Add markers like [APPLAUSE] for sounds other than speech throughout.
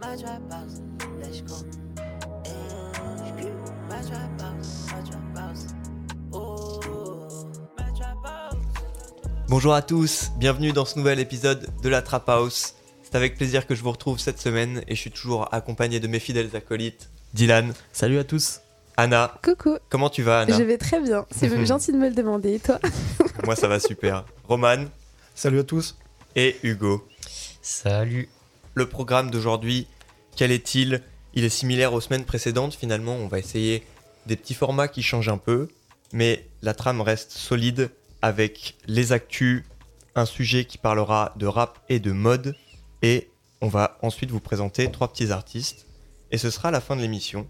my trap house, let's go. Hey, my trap house, my trap house. Oh, my. Bonjour à tous, bienvenue dans ce nouvel épisode de la Trap House. C'est avec plaisir que je vous retrouve cette semaine et je suis toujours accompagné de mes fidèles acolytes. Dylan, Salut à tous. Anna, Coucou, comment tu vas Anna je vais très bien. C'est [LAUGHS] gentil de me le demander. Et toi [LAUGHS] Moi ça va super. Roman Salut à tous. et Hugo. Salut. Le programme d'aujourd'hui, quel est-il? Il est similaire aux semaines précédentes finalement, on va essayer des petits formats qui changent un peu, mais la trame reste solide avec les actus, un sujet qui parlera de rap et de mode, et on va ensuite vous présenter trois petits artistes, et ce sera la fin de l'émission.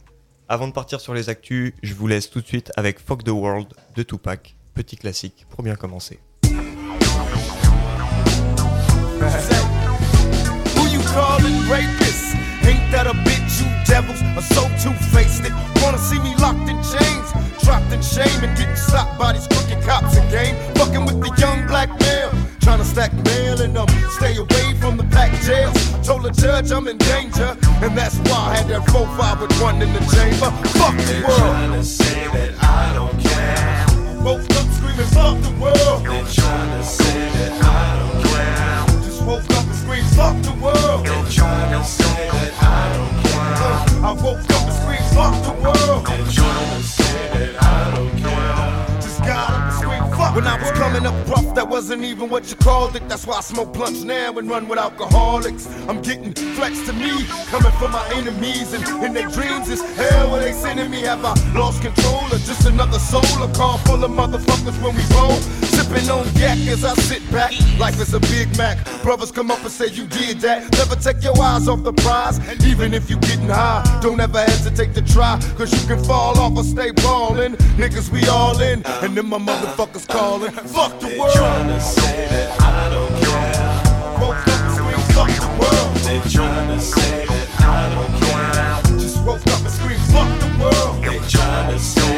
Avant de partir sur les actus, je vous laisse tout de suite avec Fuck the World de Tupac, petit classique pour bien commencer. Ain't that a bitch? You devils are so two-faced. It wanna see me locked in chains, dropped in shame, and getting stopped by these crooked cops again. Fucking with the young black male, trying to stack mail and um stay away from the packed jails. I told the judge I'm in danger, and that's why I had that 4-5 with one in the chamber. Fuck the world. Trying to say that I don't care. Woke up screaming, fuck the world. They're trying to say that I don't care. Just woke up and screamed, fuck the world. They're trying to say that I don't care. I woke up and screamed, fuck the world. They're trying to say that I don't care. Just got up and screamed, fuck. When I was coming up rough, that wasn't even what you called it. That's why I smoke blunts now and run with alcoholics. I'm getting flex to me, coming from my enemies. And in their dreams is hell where they sending me. Have I lost control or just another soul? A car full of motherfuckers when we roll. Sipping on yak as I sit back. Life is a Big Mac. Brothers come up and say you did that. Never take your eyes off the prize. Even if you getting high, don't ever hesitate to try. Cause you can fall off or stay ballin'. Niggas, we all in. And then my motherfuckers calling. Fuck the world. trying to say that I don't care. Woke up and screamed, fuck the world. They're trying to say that I don't care. Just woke up and screamed, fuck the world. They're trying to say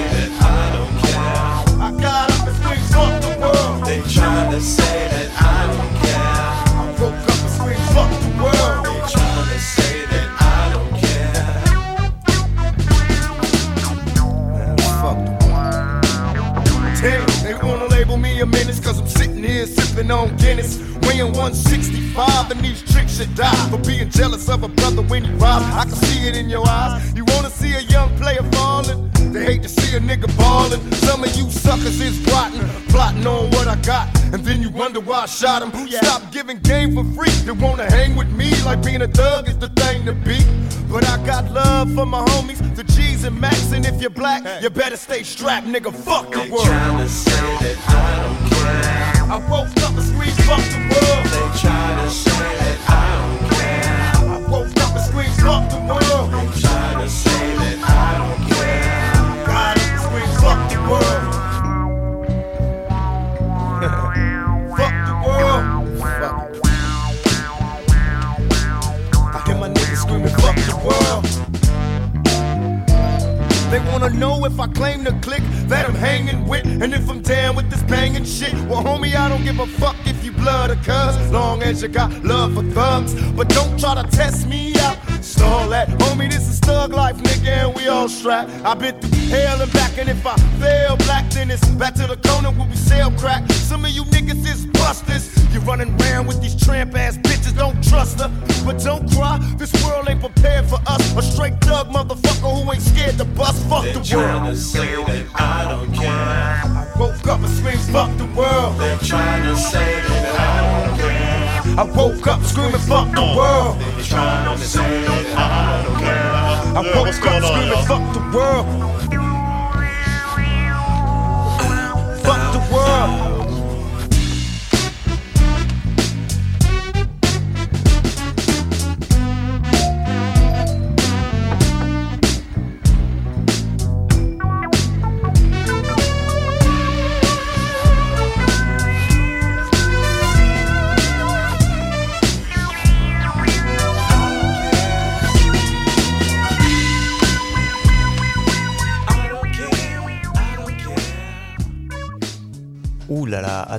sipping on Guinness. Weighing 165 and these tricks should die for being jealous of a brother when he rise. I can see it in your eyes. You wanna see a young player falling? They hate to see a nigga ballin'. Some of you suckers is plotting, plotting on what I got. And then you wonder why I shot him. Stop giving game for free. They wanna hang with me like being a thug is the thing to be. But I got love for my homies, the G's and Max. And if you're black, you better stay strapped, nigga. Fuck the world. trying to say that I don't care. I woke up and screamed, fuck the world. They're trying to say that I don't care. I woke up and screamed, fuck the world. They're trying to say that I don't care. Got up and screamed, fuck the world. [LAUGHS] fuck the world. Fuck. I hear my niggas screaming, fuck the world. They wanna know if I claim to click that I'm hanging with, and if I'm down with this banging shit. Well, homie, I don't give a fuck if you blood or cuz, long as you got love for thugs. But don't try to test me out. Stall that, homie, this is thug life, nigga, and we all strapped. I've been through hell and back, and if I fail black, then it's back to the corner where we sell crack. Some of you niggas is busters. You running around with these tramp ass bitches, don't trust her. But don't cry, this world ain't prepared for us. A straight thug motherfucker who ain't scared to bust. Fuck They're the world. Fuck the world. They're trying to say that I don't care. I woke up screaming, fuck the world. They're trying to say that I don't care. I woke up screaming, fuck the world.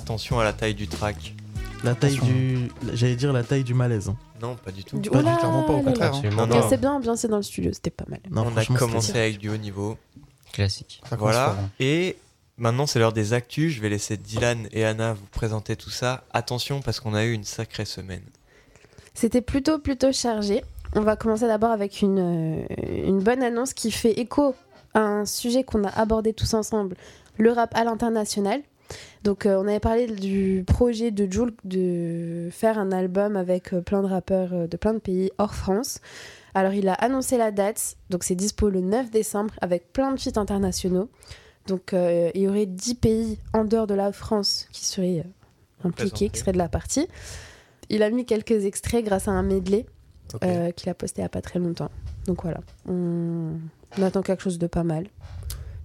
Attention à la taille du track. La taille Attention. du. J'allais dire la taille du malaise. hein. Non, pas du tout. Du- Pas Oula, clairement pas, au contraire. hein. Absolument Non, non. C'est bien ambiancé dans le studio, c'était pas mal. Non, On a commencé avec du haut niveau. Classique. Ça Voilà. hein. Et maintenant, c'est l'heure des actus. Je vais laisser Dylan et Anna vous présenter tout ça. Attention, parce qu'on a eu une sacrée semaine. C'était plutôt, plutôt chargé. On va commencer d'abord avec une, euh, une bonne annonce qui fait écho à un sujet qu'on a abordé tous ensemble, le rap à l'international. Donc euh, on avait parlé du projet de Jules de faire un album avec euh, plein de rappeurs euh, de plein de pays hors France. Alors il a annoncé la date, donc c'est dispo le 9 décembre avec plein de feats internationaux. Donc euh, il y aurait 10 pays en dehors de la France qui seraient euh, impliqués, qui seraient de la partie. Il a mis quelques extraits grâce à un medley euh, qu'il a posté il n'y a pas très longtemps. Donc voilà, on, on attend quelque chose de pas mal.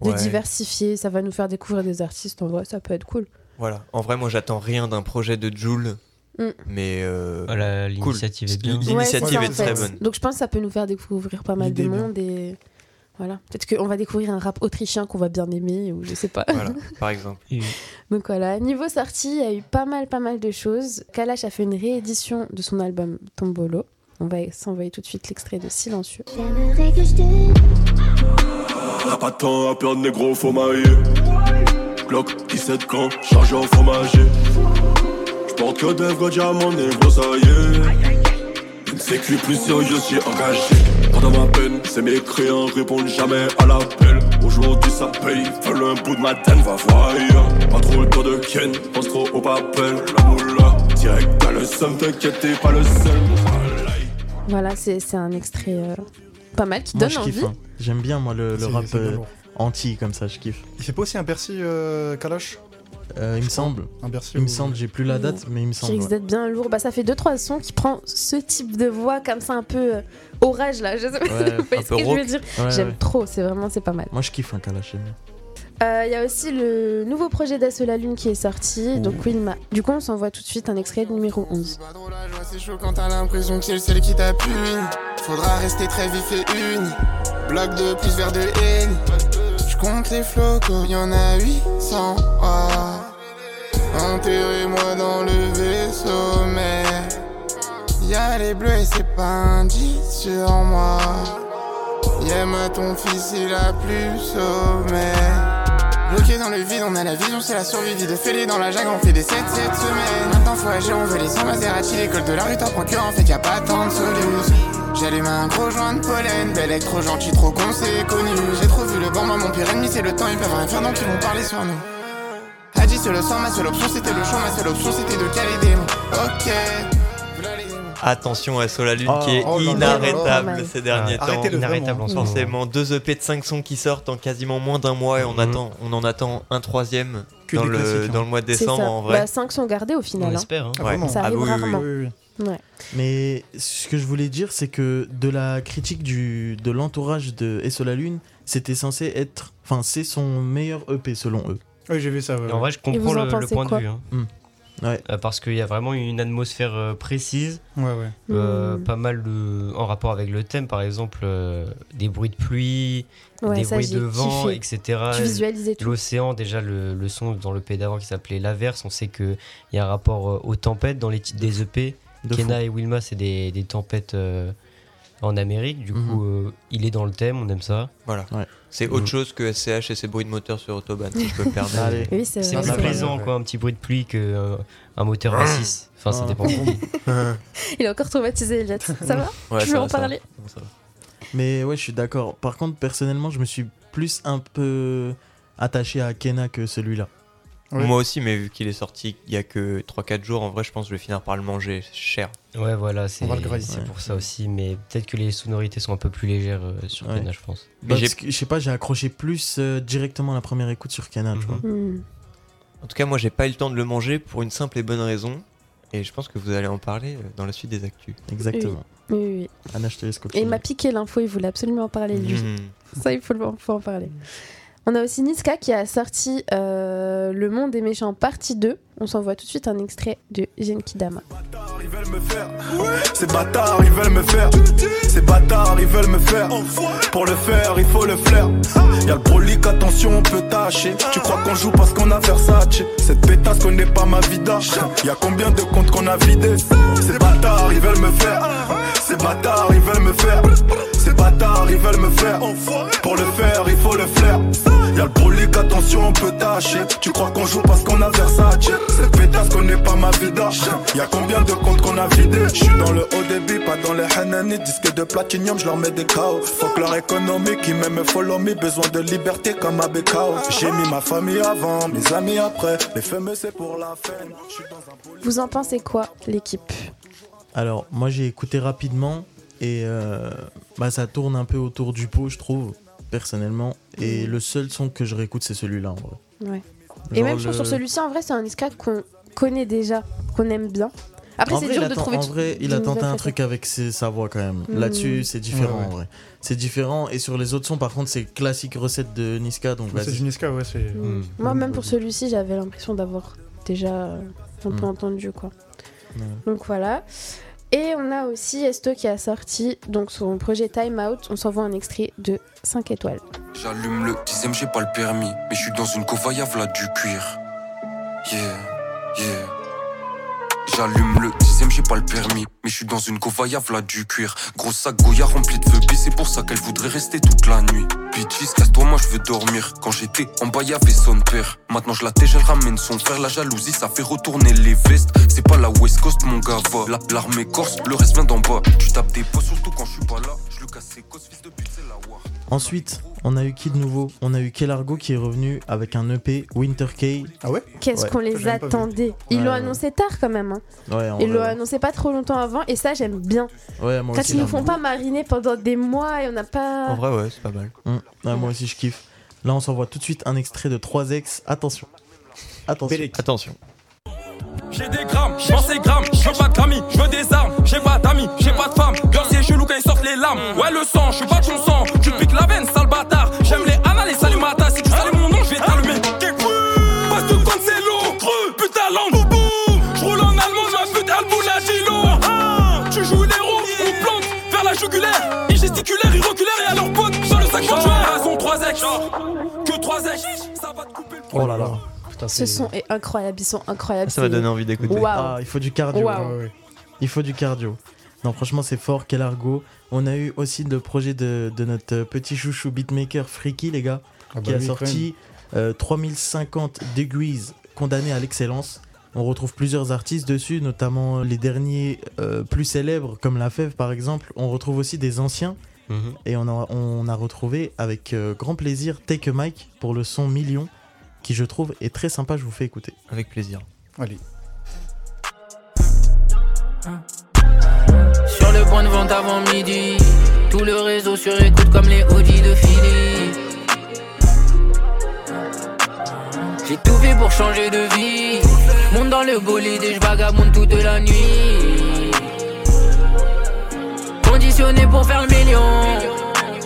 De Ouais. diversifié, ça va nous faire découvrir des artistes, en vrai, ça peut être cool. Voilà. En vrai, moi, j'attends rien d'un projet de Joule. Mm. Mais. euh, Voilà, L'initiative est bien. L- L'initiative Ouais, est ça, en très fait. bonne. Donc je pense que ça peut nous faire découvrir pas mal de est bien. monde et voilà. Peut-être qu'on va découvrir un rap autrichien qu'on va bien aimer ou je sais pas. voilà, par exemple. [LAUGHS] Donc voilà, niveau sortie, il y a eu pas mal, pas mal de choses. Kalash a fait une réédition de son album Tombolo. On va s'envoyer tout de suite l'extrait de Silencieux. J'aimerais que je te Y'a pas de temps à perdre, négro, faut mailler. Glock, 17 camps, chargé en fromager. J'porte que des vrais diamants, négro, ça y est. Une sécu plus sérieuse, j'ai engagé. Pendant ma peine, ces mécréants répondent jamais à l'appel. Aujourd'hui, ça paye, veulent un bout de ma tête, va voir. Pas trop le temps de Ken, pense trop au papel. La moula, direct dans le somme, t'inquiète, t'es pas le seul. Voilà. C'est c'est un extrait euh, pas mal qui Moi, donne je envie. hein. J'aime bien, moi, le, rap euh, anti comme ça, je kiffe. Il fait pas aussi un Bercy euh, Kalash? Euh, il me semble. Un Bercy Il me semble, j'ai plus la date, mais il me qui semble. risque ouais. d'être bien lourd. Bah, ça fait 2-3 sons qui prend ce type de voix comme ça un peu euh, orage là. Je sais pas Ouais, si vous voyez un ce que je rauque. veux dire. Ouais, J'aime ouais. trop, c'est vraiment c'est pas mal. Moi, je kiffe un Kalash, j'aime bien. Euh, Il y a aussi le nouveau projet d'As la Lune qui est sorti. Donc oui, du coup on s'envoie tout de suite un extrait numéro 11. Pas trop la joie, c'est chaud quand t'as l'impression que c'est le seul qui t'appuie. Faudra rester très vif et uni. Bloc de plus vers de haine. Je compte les flocos, y'en a 800. Oh. Enterrez-moi dans le vaisseau, mais. Y'a les bleus et c'est pas un 10 sur moi. Y'a ma ton fils, il a plus sommet. Bloqué dans le vide, on a la vision, c'est la survie. Vie de fêlé dans la jungle, on fait des 7-7 semaines. Maintenant faut agir, on veut les 100 Maserati. L'école de la rue t'apprend en fait y a pas tant de solutions. J'allume un gros joint de pollen, bel mec trop gentil, trop con, c'est connu. J'ai trop vu le banc, moi mon pire ennemi c'est le temps, ils peuvent rien faire donc ils vont parler sur nous. Dit c'est le sang, ma seule option c'était le champ, ma seule option c'était de caler des mots. Ok. Attention à Sola Lune Oh, qui est oh inarrêtable ces derniers temps. Arrêtez-le Inarrêtable en. Forcément, deux EP de 5 sons qui sortent en quasiment moins d'un mois et on, Mhm. attend, on en attend un troisième dans le, hein. dans le mois de décembre en vrai. Bah, 5 sont gardés au On final. hein. espère. hein. Ah, Ouais. Ça Ah arrive oui, oui. rarement. Oui, oui. Ouais. Mais ce que je voulais dire, c'est que de la critique du, de l'entourage de Et sur la Lune, c'était censé être. Enfin, c'est son meilleur EP selon eux. Oui, j'ai vu ça. ouais, Et en vrai, je comprends en le, point de vue. hein. Ouais. Euh, parce qu'il y a vraiment une atmosphère euh, précise, Ouais, ouais. euh, Hmm. pas mal de, en rapport avec le thème, par exemple, euh, des bruits de pluie, Ouais, des ça, bruits de vent, kiffé. etc. Tu visualisais tout. L'océan, déjà le, le son dans le P d'avant qui s'appelait L'Averse, on sait qu'il y a un rapport euh, aux tempêtes dans les titres des EP. De Kenna fou. et Wilma, c'est des, des tempêtes euh, en Amérique, du Mhm. coup euh, il est dans le thème, on aime ça. Voilà. Ouais. C'est autre chose que SCH et ses bruits de moteur sur Autobahn, si je peux me [LAUGHS] permettre. Oui, c'est plus plaisant quoi, un petit bruit de pluie que euh, un moteur V6. Enfin, ça dépend. [LAUGHS] Il a encore traumatisé Elliot. Ça va Ouais, Tu ça veux va, en ça va. parler Bon, ça va. Mais ouais, je suis d'accord. Par contre, personnellement, je me suis plus un peu attaché à Kena que celui-là. Ouais. Moi aussi, mais vu qu'il est sorti il y a que 3-4 jours, en vrai, je pense que je vais finir par le manger cher. Ouais, voilà, c'est Ouais. pour ça aussi, mais peut-être que les sonorités sont un peu plus légères euh, sur Ouais. Je pense. Bah, je sais pas, j'ai accroché plus euh, directement à la première écoute sur Kena, tu Mhm. vois. Hmm. En tout cas, moi, j'ai pas eu le temps de le manger pour une simple et bonne raison. Et je pense que vous allez en parler euh, dans la suite des actus. Exactement. Oui, oui, oui. Anna, je te laisse Et il m'a piqué l'info, il voulait absolument en parler lui. Mhm. Ça, il faut, le- faut en parler. On a aussi Niska qui a sorti euh, Le Monde des Méchants partie 2. On s'envoie tout de suite un extrait de Genkidama. Ces bâtards, ils veulent me faire. Ces bâtards, ils veulent me faire. Pour le faire, il faut le flair. Y'a le brolic, attention, on peut tâcher. Tu crois qu'on joue parce qu'on a Versace? Cette pétasse connaît pas ma vida. Y'a combien de comptes qu'on a vidés? Ces bâtards, ils veulent me faire. Ces bâtards, ils veulent me faire. Ces bâtards, ils veulent me faire. Pour le faire, il faut le flair. Attention, on peut tâcher. Tu crois qu'on joue parce qu'on a Versace. Cette pétasse connaît pas ma vida. Y'a combien de comptes qu'on a vidés? J'suis dans le haut débit, pas dans les Hanani. Disque de platinium, je leur mets des chaos. Fuck leur économie qui m'aime follow me. Besoin de liberté comme à Bekao. J'ai mis ma famille avant, mes amis après. Les fameux, c'est pour la beau Vous en pensez quoi, l'équipe? Alors, moi j'ai écouté rapidement et euh, bah, ça tourne un peu autour du pot, je trouve, personnellement. Et le seul son que je réécoute, c'est celui-là en vrai. Ouais. Et même le- sur celui-ci, en vrai, c'est un Niska qu'on connaît déjà, qu'on aime bien. Après, c'est dur de trouver. En vrai, il a tenté un truc avec ses- sa voix quand même. Mm. Là-dessus, c'est différent Ouais, ouais. en vrai. C'est différent. Et sur les autres sons, par contre, c'est classique recette de Niska. Donc C'est du Niska, ouais, c'est. Mm. Mm. Moi, même pour celui-ci, j'avais l'impression d'avoir déjà euh, un peu Mm. entendu, quoi. Ouais. Donc voilà. Et on a aussi Esto qui a sorti donc son projet Time Out. On s'envoie un extrait de 5 étoiles. J'allume le dixième, j'ai pas le permis. Mais je suis dans une covaya, v'là du cuir. Yeah, yeah. J'allume le dixième, j'ai pas le permis. Mais je suis dans une covaya, v'là du cuir. Gros sac Goya rempli de phobie, c'est pour ça qu'elle voudrait rester toute la nuit. Bitches, casse-toi, moi je veux dormir. Quand j'étais en bas, y'avait son père. Maintenant je la tège, elle ramène son frère. La jalousie, ça fait retourner les vestes. C'est pas la West Coast, mon gars, va. La- L'armée corse, le reste vient d'en bas. Tu tapes des pots, surtout quand je suis pas là. Je le casse ses fils de pute, c'est la war. Ensuite, on a eu qui de nouveau On a eu Kelargo qui est revenu avec un EP Winter K. Ah ouais Qu'est-ce Ouais. qu'on les attendait Ils Ouais, l'ont ouais. annoncé tard quand même. hein. Ouais, en Ils l'ont annoncé pas trop longtemps avant. Et ça, j'aime bien. ouais, moi Quand aussi. ils nous font pas mariner pendant des mois et on n'a pas. En vrai, ouais, c'est pas mal. Mm. Ouais, moi aussi, je kiffe. Là, on s'envoie tout de suite un extrait de 3X. Attention. Attention. Attention. J'ai des grammes, je pense ces grammes, je veux pas de grammy, je veux des armes, j'ai pas d'amis, j'ai pas de femme, leur c'est chelou quand ils sortent les lames. Ouais le sang, je suis pas Ce son est incroyable. Ils sont incroyables. Ça va donner envie d'écouter. Ah, il faut du cardio. Waouh. Ouais, ouais. Il faut du cardio. Non, franchement, c'est fort. Kelargo. On a eu aussi le projet de, de notre petit chouchou beatmaker Freaky, les gars, Ah qui bah a oui, sorti euh, 3050 Degrees condamné à l'excellence. On retrouve plusieurs artistes dessus, notamment les derniers euh, plus célèbres, comme La Fève par exemple. On retrouve aussi des anciens. Mhm. Et on a, on a retrouvé avec euh, grand plaisir Take a Mic pour le son Million, qui je trouve est très sympa. Je vous fais écouter. Avec plaisir. Allez. Sur le point de vente avant midi. Tout le réseau sur écoute comme les Audi de Philly. J'ai tout fait pour changer de vie. Monte dans le bolide et je vagabonde toute la nuit. Conditionné pour faire le million.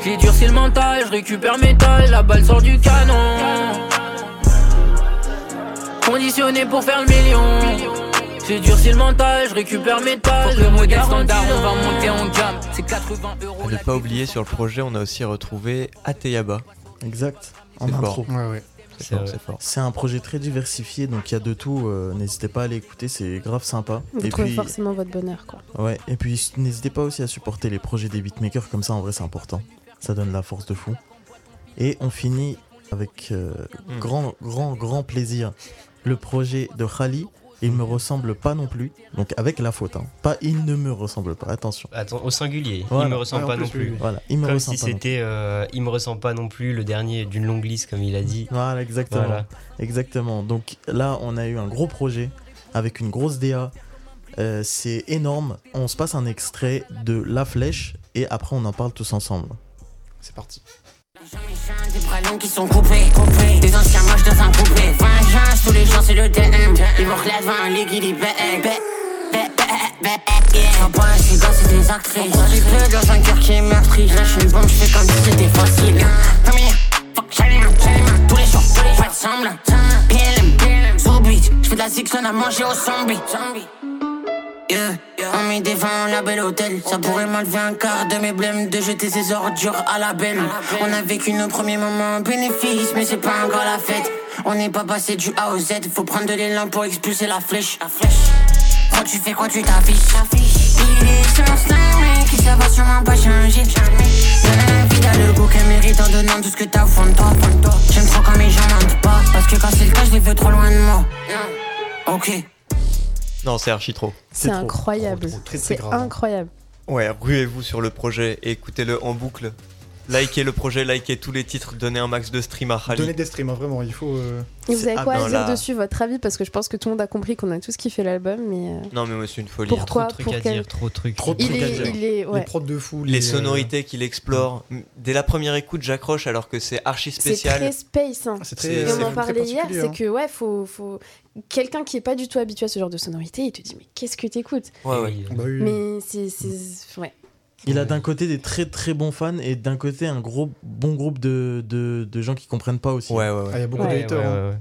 J'ai durci le mental, je récupère métal, la balle sort du canon. Conditionné pour faire le million. J'ai durci le mental, je récupère métal. Le modèle standard, on va monter en gamme. C'est 80 euros. À ne pas oublier, sur le projet, on a aussi retrouvé Ateyaba. Exact. En C'est intro. fort. Ouais, ouais. C'est C'est fort, vrai. c'est fort. C'est un projet très diversifié, donc il y a de tout. euh, n'hésitez pas à aller écouter, c'est grave sympa. Vous et trouvez puis, forcément votre bonheur, quoi. ouais, et puis n'hésitez pas aussi à supporter les projets des beatmakers, comme ça en vrai c'est important. Ça donne la force de fou. Et on finit avec euh, Mm. grand, grand, grand plaisir le projet de Khali. Il me ressemble pas non plus, donc avec la faute. hein. Pas il ne me ressemble pas, attention. Attends, au singulier, Voilà. il me ressemble Ouais, pas plus, non plus. Voilà, il me Comme ressemble si pas. non plus. c'était euh, il me ressemble pas non plus le dernier d'une longue liste comme il a dit. Voilà, exactement. Voilà. Exactement. Donc là, on a eu un gros projet avec une grosse DA. Euh, c'est énorme. On se passe un extrait de La Flèche et après on en parle tous ensemble. C'est parti. Des prénoms qui sont coupés, coupés. Des anciens moches dans un coupé. Vengeance, tous les jours c'est le DM. Ils vont relèver un ligue, il dit bé, bé, bé, bé, bé, yeah. Je pas gars, c'est des actrices. J'ai fait dans un cœur qui est meurtri. Je lâche une bombe, je fais comme si c'était facile. Premier, fuck, j'allume, j'allume. semblant. PLM, PLM, sur beat. J'fais de la zigzone à manger au zombie. Yeah. On met des vins à la belle hôtel. Ça pourrait m'enlever un quart de mes blèmes de jeter ses ordures à la belle. On a vécu nos premiers moments bénéfices, mais c'est pas encore la fête. On n'est pas passé du A au Z. Faut prendre de l'élan pour expulser la flèche. La flèche. Quand tu fais quoi, tu t'affiches. Il est sur mais qui ça va sûrement pas changer. Y'a la vie dans le goût qu'elle mérite en donnant tout ce que t'as au fond de toi. J'aime trop quand mes gens mentent pas. Parce que quand c'est le cas, je les veux trop loin de moi. Ok. Non, c'est archi trop. C'est incroyable. C'est incroyable. Ouais, ruez-vous sur le projet et écoutez-le en boucle. Likez le projet, likez tous les titres, donnez un max de stream à Khalid. Donnez des streams, hein, vraiment, il faut. euh, Et vous avez Ah quoi non, à dire là- dessus, votre avis? Parce que je pense que tout le monde a compris qu'on a tous kiffé l'album, mais. euh, Non, mais moi, c'est une folie. Pourquoi Trop de trucs Pour à quel- dire, trop de trucs. Trop de Il trucs à est- dire. il est- ouais. Les prods de fou. Les sonorités qu'il explore. Dès la première écoute, j'accroche alors que c'est archi C'est spécial. très space. hein. C'est C'est- très. Et c'est on en parlait hier, c'est hein. que ouais, faut, faut... quelqu'un qui est pas du tout habitué à ce genre de sonorité, il te dit mais qu'est-ce que t'écoutes Ouais, ouais. Bah oui. Mais c'est, ouais. Il a d'un côté des très très bons fans et d'un côté un gros bon groupe de, de, de gens qui comprennent pas aussi. Ouais, ouais, Ah, il y ouais. a beaucoup Ouais, de hein.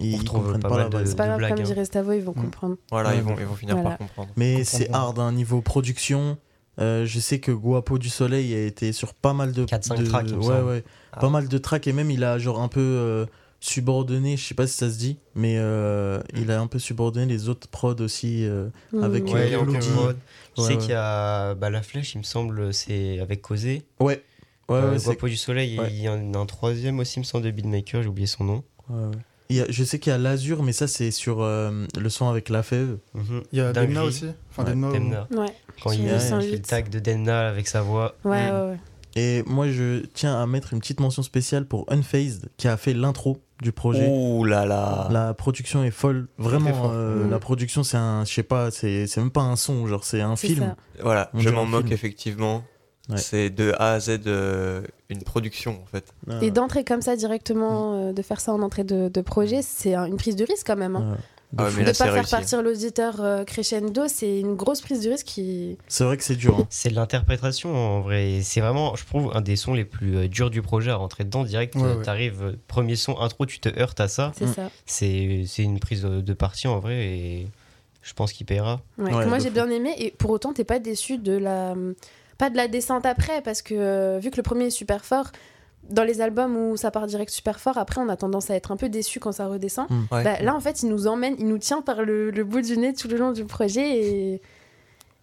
Ils, On retrouve comprennent pas pas, la. C'est pas grave, comme hein. dirait Stavo, ils vont Mm. comprendre. Voilà, Ouais, ils, vont, ils vont finir Voilà. par comprendre. Mais c'est hard, hein, niveau production. euh, je sais que Guapo du Soleil a été sur pas mal de. 4-5 de- tracks, Ouais, ouais. Ah. Pas mal de tracks et même il a genre un peu euh, subordonné, je sais pas si ça se dit, mais euh, il a un peu subordonné les autres prods aussi euh, avec Mm. euh, Ouais, il y a Elodie. encore prod. Je Ouais, sais ouais. qu'il y a bah, la flèche, il me semble, c'est avec Causé. Ouais. Ouais, Euh, ouais, Guapo du Soleil, ouais. il y en a un troisième aussi, il me semble, de beatmaker, j'ai oublié son nom. ouais, ouais. Il y a- je sais qu'il y a l'Azur, mais ça c'est sur euh, le son avec la fève. Mhm. Il y a. Demna aussi. Enfin, Ouais, Demna. Demna. Ouais. Quand il, le il 108. fait le tag de Demna avec sa voix. Ouais, Mm. ouais, ouais. Et moi je tiens à mettre une petite mention spéciale pour Unfazed qui a fait l'intro du projet. Ouh là là. La production est folle, vraiment. euh, Mhm. La production, c'est un, je sais pas, c'est c'est même pas un son, genre c'est un C'est film. ça. Voilà, On je m'en moque film. effectivement. Ouais. C'est de A à Z euh, une production en fait. Ah, Et d'entrer comme ça directement, euh, de faire ça en entrée de, de projet, c'est un- une prise de risque quand même. hein. De Ah ouais, de là, pas faire réussi. partir l'auditeur euh, crescendo, c'est une grosse prise de risque qui. C'est vrai que c'est dur. hein. C'est de l'interprétation en vrai. C'est vraiment, je trouve, un des sons les plus euh, durs du projet à rentrer dedans direct. Ouais, euh, ouais. T'arrives, euh, premier son, intro, tu te heurtes à ça. C'est Mm. ça. C'est une prise de de parti en vrai et je pense qu'il paiera. Ouais, Ouais, que moi j'ai bien aimé et pour autant t'es pas déçu de la pas de la descente après parce que euh, vu que le premier est super fort dans les albums où ça part direct super fort après on a tendance à être un peu déçu quand ça redescend Mm. Ouais. Bah, là en fait il nous emmène il nous tient par le, le bout du nez tout le long du projet et,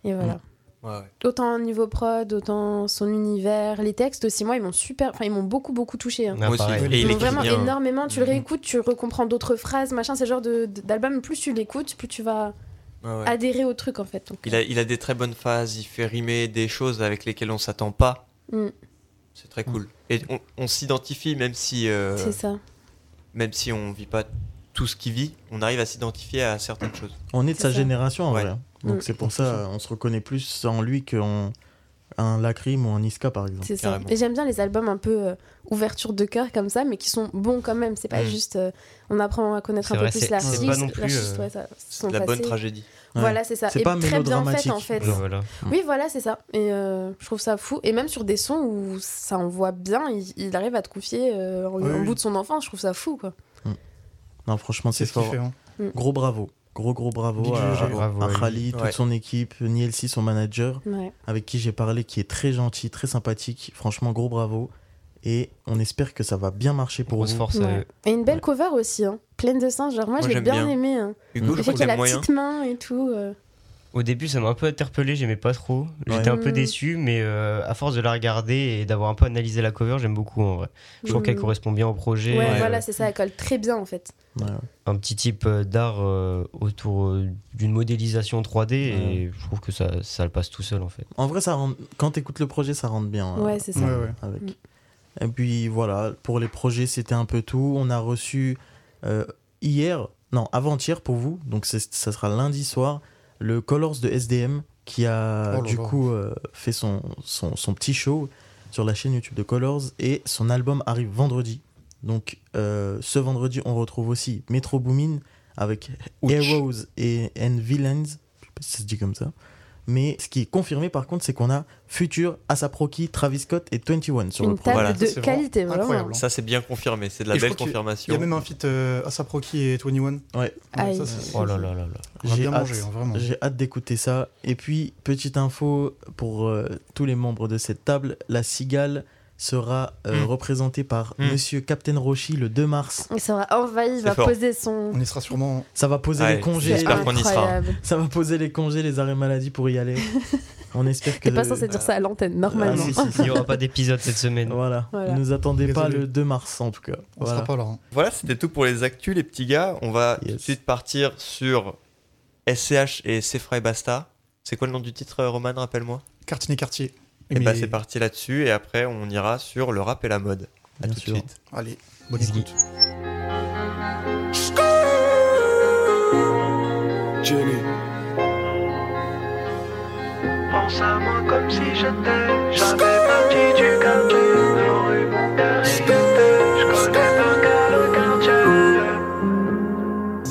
et voilà Mm. Ouais, ouais. autant niveau prod autant son univers les textes aussi moi ils m'ont super enfin ils m'ont beaucoup beaucoup touché hein. Ah, Moi aussi. Ils il m'ont vraiment bien. énormément tu le Mm. réécoutes tu recomprends d'autres phrases machin c'est genre d'album plus tu l'écoutes plus tu vas ouais. adhérer au truc en fait donc, Il, a, il a des très bonnes phases, il fait rimer des choses avec lesquelles on s'attend pas. Mm. C'est très cool. Et on, on s'identifie même si euh, c'est ça même si on vit pas tout ce qu'il vit, on arrive à s'identifier à certaines choses. On est de sa ça. génération en Ouais. vrai. hein. Donc Mm. c'est pour ça, on se reconnaît plus en lui qu'en un Lacrim ou un Niska par exemple. C'est ça. Carrément. Et j'aime bien les albums un peu euh, ouverture de cœur comme ça, mais qui sont bons quand même. C'est pas Mm. juste euh, on apprend à connaître un peu plus c'est- l'artiste. c'est pas non plus, l'artiste, euh, ouais, ça- C'est son de la bonne tragédie. Ouais. Voilà, c'est ça. C'est Et pas très bien fait en fait. Voilà. Oui, voilà, c'est ça. Et euh, je trouve ça fou. Et même sur des sons où ça envoie bien, il, il arrive à te confier euh, en, Oui, en oui. bout de son enfance. Je trouve ça fou, quoi. Non, franchement, c'est fort. hein. Gros bravo. Gros gros bravo Big à. Bravo à. Khalid, toute Ouais. son équipe, Nielsi, son manager, Ouais. avec qui j'ai parlé, qui est très gentil, très sympathique. Franchement, gros bravo. Et on espère que ça va bien marcher pour Grosse vous. force. euh. Et une belle cover aussi, hein. pleine de sens. Genre, moi, Moi, je l'ai j'aime bien, bien. aimé. Hein. Hugo, je Le fait crois qu'il a a la moyen. petite main et tout. euh. Au début, ça m'a un peu interpellé, j'aimais pas trop. J'étais un peu Mm. déçu, mais euh, à force de la regarder et d'avoir un peu analysé la cover, j'aime beaucoup en vrai. Je trouve Mm. qu'elle correspond bien au projet. Ouais, voilà, c'est ça. Elle colle très bien, en fait. Un petit type euh, d'art euh, autour d'une modélisation 3D et je trouve que ça, ça le passe tout seul en fait. En vrai, ça rentre... quand tu écoutes le projet, ça rentre bien. hein, Ouais, c'est ça. Ouais, ouais. avec. Mm. Et puis voilà, pour les projets, c'était un peu tout. On a reçu euh, hier, non, avant-hier pour vous, donc ça sera lundi soir, le Colors de SDM qui a Oh du coup euh, fait son, son, son petit show sur la chaîne YouTube de Colors et son album arrive vendredi. Donc euh, ce vendredi, on retrouve aussi Metro Boomin avec Ouch. Heroes et and Villains, je sais pas si ça se dit comme ça. Mais ce qui est confirmé par contre, c'est qu'on a Future, ASAP Rocky, Travis Scott et 21 sur Une le programme. Voilà. de qualité, vraiment incroyable. Ça, c'est bien confirmé. C'est de la Et belle confirmation. Il y a même un feat euh, ASAP Rocky et 21. Ouais. Ça, c'est- Oh là là là là. J'ai bien hâte, hein, vraiment. j'ai hâte d'écouter ça. Et puis, petite info pour euh, tous les membres de cette table, la cigale sera euh, Mm. représentée par Mm. Monsieur Captain Roshi le 2 mars. Il sera envahi, il va fort. poser son. On y sera sûrement. Ça va poser Ouais, les congés. J'espère qu'on y sera. Ça va poser les congés, les arrêts maladie pour y aller. [LAUGHS] On espère que. T'es pas censé dire ça à l'antenne, normalement. Ah, si, si, si. Il n'y aura pas d'épisode cette semaine. Voilà. Voilà. Ne nous attendez pas le 2 mars en tout cas. On Voilà. sera pas là. hein. Voilà, c'était tout pour les actus, les petits gars. On va tout de Yes. suite partir sur SCH et Sephra et Basta. C'est quoi le nom du titre, euh, Roman Rappelle-moi? Cartier Cartier. Et bah, c'est parti là-dessus. Et après, on ira sur le rap et la mode. À Bien tout sûr. de suite. Allez, bonne écoute. Jenny. Pense à moi comme si j'étais jamais parti du quartier. La rue Montpellier, je connais par cœur le quartier.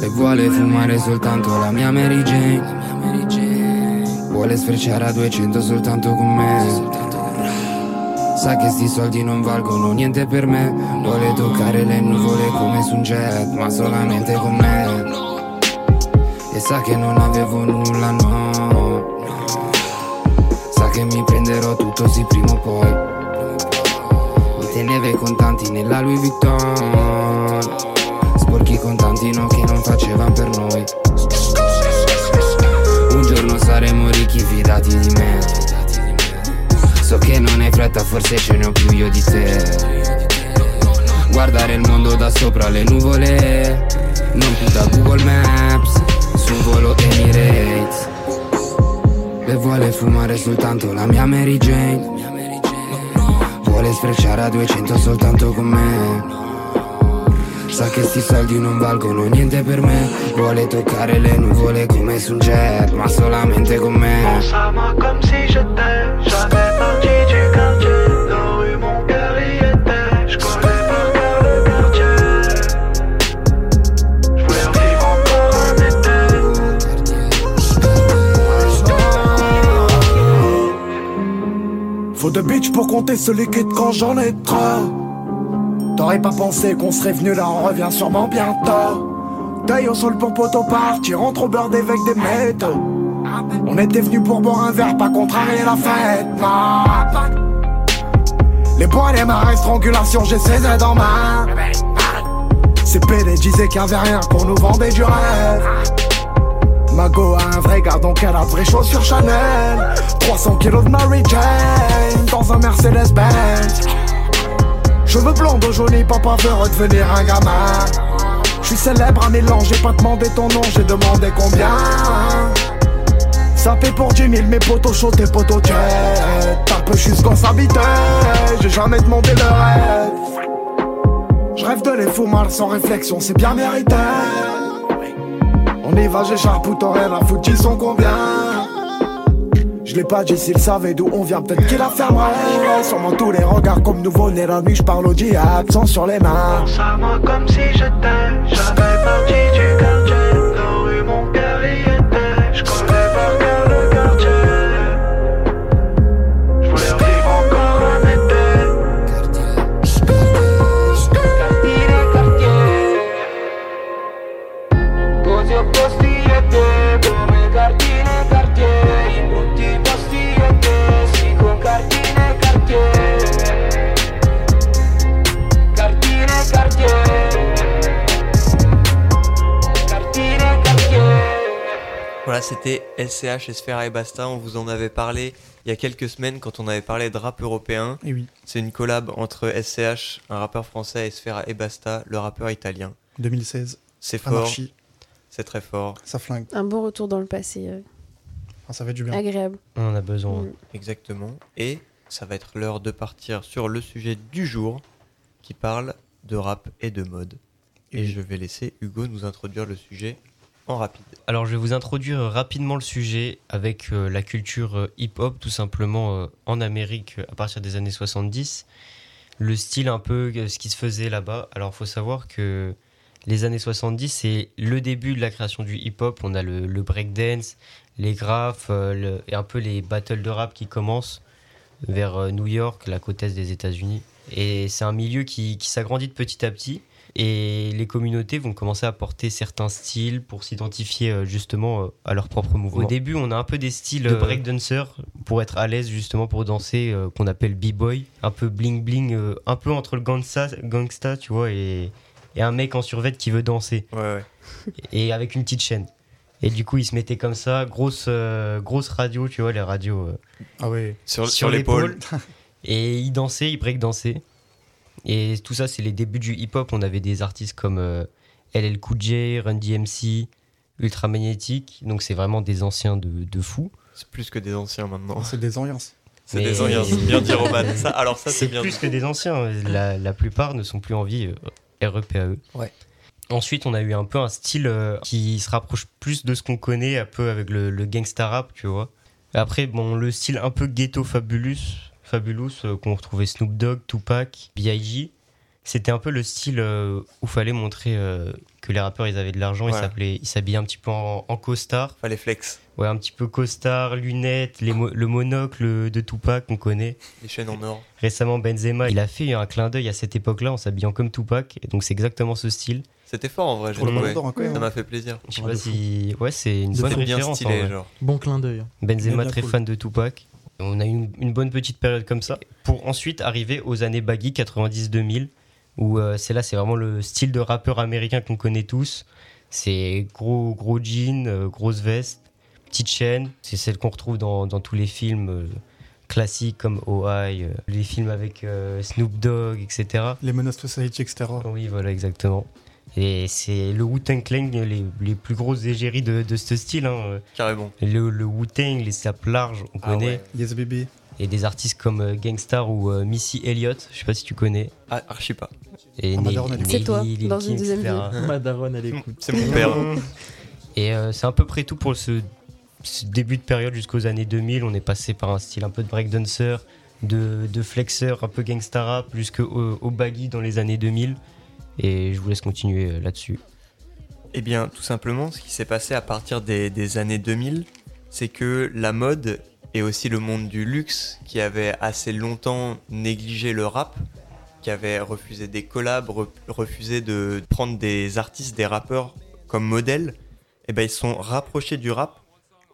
E vuole fumare soltanto la mia Mary Jane Vuole sfrecciare a 200 soltanto con me. Sa che sti soldi non valgono niente per me. Vuole toccare le nuvole come su un jet Ma solamente con me. E sa che non avevo nulla, no. Sa che mi prenderò tutto sì prima o poi. Mi teneva i contanti nella Louis Vuitton. Sporchi contanti no che non facevano per noi saremo ricchi fidati di me. So che non hai fretta forse ce ne ho più io di te. Guardare il mondo da sopra le nuvole Non più da Google Maps Su volo Emirates. E vuole fumare soltanto la mia Mary Jane. Vuole sfrecciare a 200 soltanto con me Sa che sti soldi non valgono niente per me Vuole toccare le nuvole come su un jet Ma solamente con me Pense à moi comme si j'étais jamais parti du quartier. La rue Montpellier était, je connais par cœur le quartier. Je voulais revivre encore un été. Faut de bitch pour compter ce liquide quand j'en ai trop. T'aurais pas pensé qu'on serait venu là, on revient sûrement bientôt. Taille au sol pour poteau partir, entre au beurre avec des métaux. On était venu pour boire un verre, pas contrarier la fête. Les poils et ma strangulation, j'ai 16 aides en main. Ces PD disaient qu'il y avait rien, qu'on nous vendait du rêve. Mago a un vrai gars, donc elle a de vraies chaussures Chanel. 300 kilos de Mary Jane dans un Mercedes Cheveux blonds de joli, papa veut redevenir un gamin. Je suis célèbre à Milan, j'ai pas demandé ton nom, j'ai demandé combien. Ça paie pour 10 000, mes potos chauds, tes potos jet. T'as peu juste qu'on s'habitait, j'ai jamais demandé le rêve. Je rêve de les fumar sans réflexion, c'est bien mérité. On y va, j'écharpe ou la foutre, ils sont combien? Je l'ai pas dit s'ils savaient d'où on vient, peut-être qu'ils la fermeraient. Sûrement tous les regards comme nouveau né la nuit, je parle au diable, sans sur les mains. Pense à moi comme si j'étais jamais parti du Voilà, c'était SCH, Esfera et Basta. On vous en avait parlé il y a quelques semaines quand on avait parlé de rap européen. Et oui. C'est une collab entre SCH, un rappeur français, et Sfera et Basta, le rappeur italien. 2016. C'est fort. Anarchie. C'est très fort. Ça flingue. Un beau retour dans le passé. euh, Ah, ça fait du bien. agréable. On en a besoin. Mm. Exactement. Et ça va être l'heure de partir sur le sujet du jour qui parle de rap et de mode. Et je vais laisser Hugo nous introduire le sujet rapide. Alors je vais vous introduire rapidement le sujet avec euh, la culture euh, hip-hop tout simplement euh, en Amérique à partir des années 70. Le style un peu, ce qui se faisait là-bas. Alors il faut savoir que les années 70 c'est le début de la création du hip-hop. On a le, breakdance, les graphes et un peu les battles de rap qui commencent vers New York, la côte est des États-Unis. Et c'est un milieu qui, qui s'agrandit de petit à petit. Et les communautés vont commencer à porter certains styles pour s'identifier euh, justement euh, à leur propre mouvement. Au début, on a un peu des styles de breakdancer pour être à l'aise justement pour danser, euh, qu'on appelle b-boy, un peu bling bling, euh, un peu entre le gangsta, gangsta tu vois, et, et un mec en survêt qui veut danser. [LAUGHS] Et avec une petite chaîne. Et du coup, il se mettait comme ça, grosse, euh, grosse radio, tu vois, les radios. euh, Ah ouais. Sur- sur l'épaule. [LAUGHS] et il dansait, il break dansait. Et tout ça, c'est les débuts du hip-hop. On avait des artistes comme euh, LL Cool J, Run DMC, Ultra Magnétique. Donc c'est vraiment des anciens de, de fous. C'est plus que des anciens maintenant. C'est des ambiances. C'est Mais- des anciens, bien dit Roman. [LAUGHS] Ça, alors ça, c'est bien plus dit. que des anciens. La, la plupart ne sont plus en vie. euh, REPAE. Ouais. Ensuite, on a eu un peu un style euh, qui se rapproche plus de ce qu'on connaît, un peu avec le, le gangsta rap, tu vois. Après, bon, le style un peu ghetto fabulous, fabulous euh, qu'on retrouvait Snoop Dogg, Tupac, B.I.G. C'était un peu le style euh, où fallait montrer euh, que les rappeurs ils avaient de l'argent. Ils Ouais. s'appelaient- Ils s'habillaient un petit peu en, en costard. Fallait flex. Ouais, un petit peu costard, lunettes, les mo- le monocle de Tupac qu'on connaît. Les chaînes en or. Récemment, Benzema, il a fait un clin d'œil à cette époque-là en s'habillant comme Tupac. Et donc, c'est exactement ce style. C'était fort en vrai. Ballon d'Or, hein, Ça m'a fait plaisir. Je sais pas si. Ouais, c'est une bonne bien référence. stylé, en vrai. genre. Bon clin d'œil. hein. Benzema, très cool. fan de Tupac. On a eu une, une bonne petite période comme ça. Pour ensuite arriver aux années baggy 90-2000, où euh, c'est là, c'est vraiment le style de rappeur américain qu'on connaît tous. C'est gros, gros jean, euh, grosse veste, petite chaîne. C'est celle qu'on retrouve dans, dans tous les films euh, classiques comme OI, les films avec Snoop Dogg, etc. Les Menace Society, etc. Oui, voilà, exactement. Et c'est le Wu-Tang Clan, les, les plus grosses égéries de, de ce style. hein. Carrément. Le, le Wu-Tang, les sapes larges, on Ah connaît. ouais. Yes, baby. Et des artistes comme euh, Gangstar ou euh, Missy Elliott, je sais pas si tu connais. Ah, archi pas. Et Ah, Madaron. C'est toi, Lil dans Kim, une deuxième vie. [LAUGHS] Ma daronne, elle écoute. C'est mon père. Et euh, c'est à peu près tout pour ce, ce début de période jusqu'aux années 2000. On est passé par un style un peu de breakdancer, de, de flexeur, un peu gangsta rap, jusqu'au au baggy dans les années 2000. Et je vous laisse continuer euh, là-dessus. Eh bien, tout simplement, ce qui s'est passé à partir des, années 2000, c'est que la mode et aussi le monde du luxe, qui avait assez longtemps négligé le rap, qui avait refusé des collabs, re- refusé de prendre des artistes, des rappeurs comme modèles, eh ben, ils sont rapprochés du rap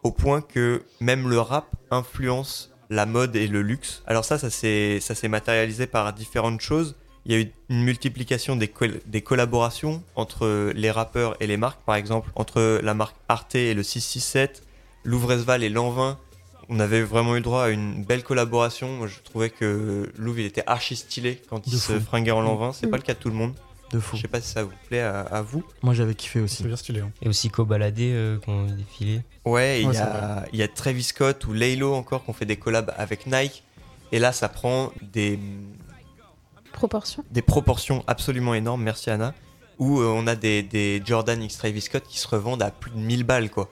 au point que même le rap influence la mode et le luxe. Alors ça, ça s'est matérialisé par différentes choses. Il y a eu une multiplication des, col- des collaborations entre les rappeurs et les marques, par exemple entre la marque Arte et le 667, Louvresval et Lanvin. On avait vraiment eu droit à une belle collaboration. Moi, je trouvais que Louvre, il était archi stylé quand il De se fou. fringuait en Lanvin. C'est Mm. pas le cas de tout le monde. De fou. Je sais pas si ça vous plaît à, à vous. Moi, j'avais kiffé aussi. C'est bien stylé. Hein. Et aussi Cobaladé euh, qu'on a défilé. Ouais, il Ouais, y, c'est a, il y a Travis Scott ou Laylo encore qui ont fait des collabs avec Nike. Et là, ça prend des, Proportion. des proportions absolument énormes, merci Anna, où euh, on a des, des Jordan X Travis Scott qui se revendent à plus de 1000 balles, quoi.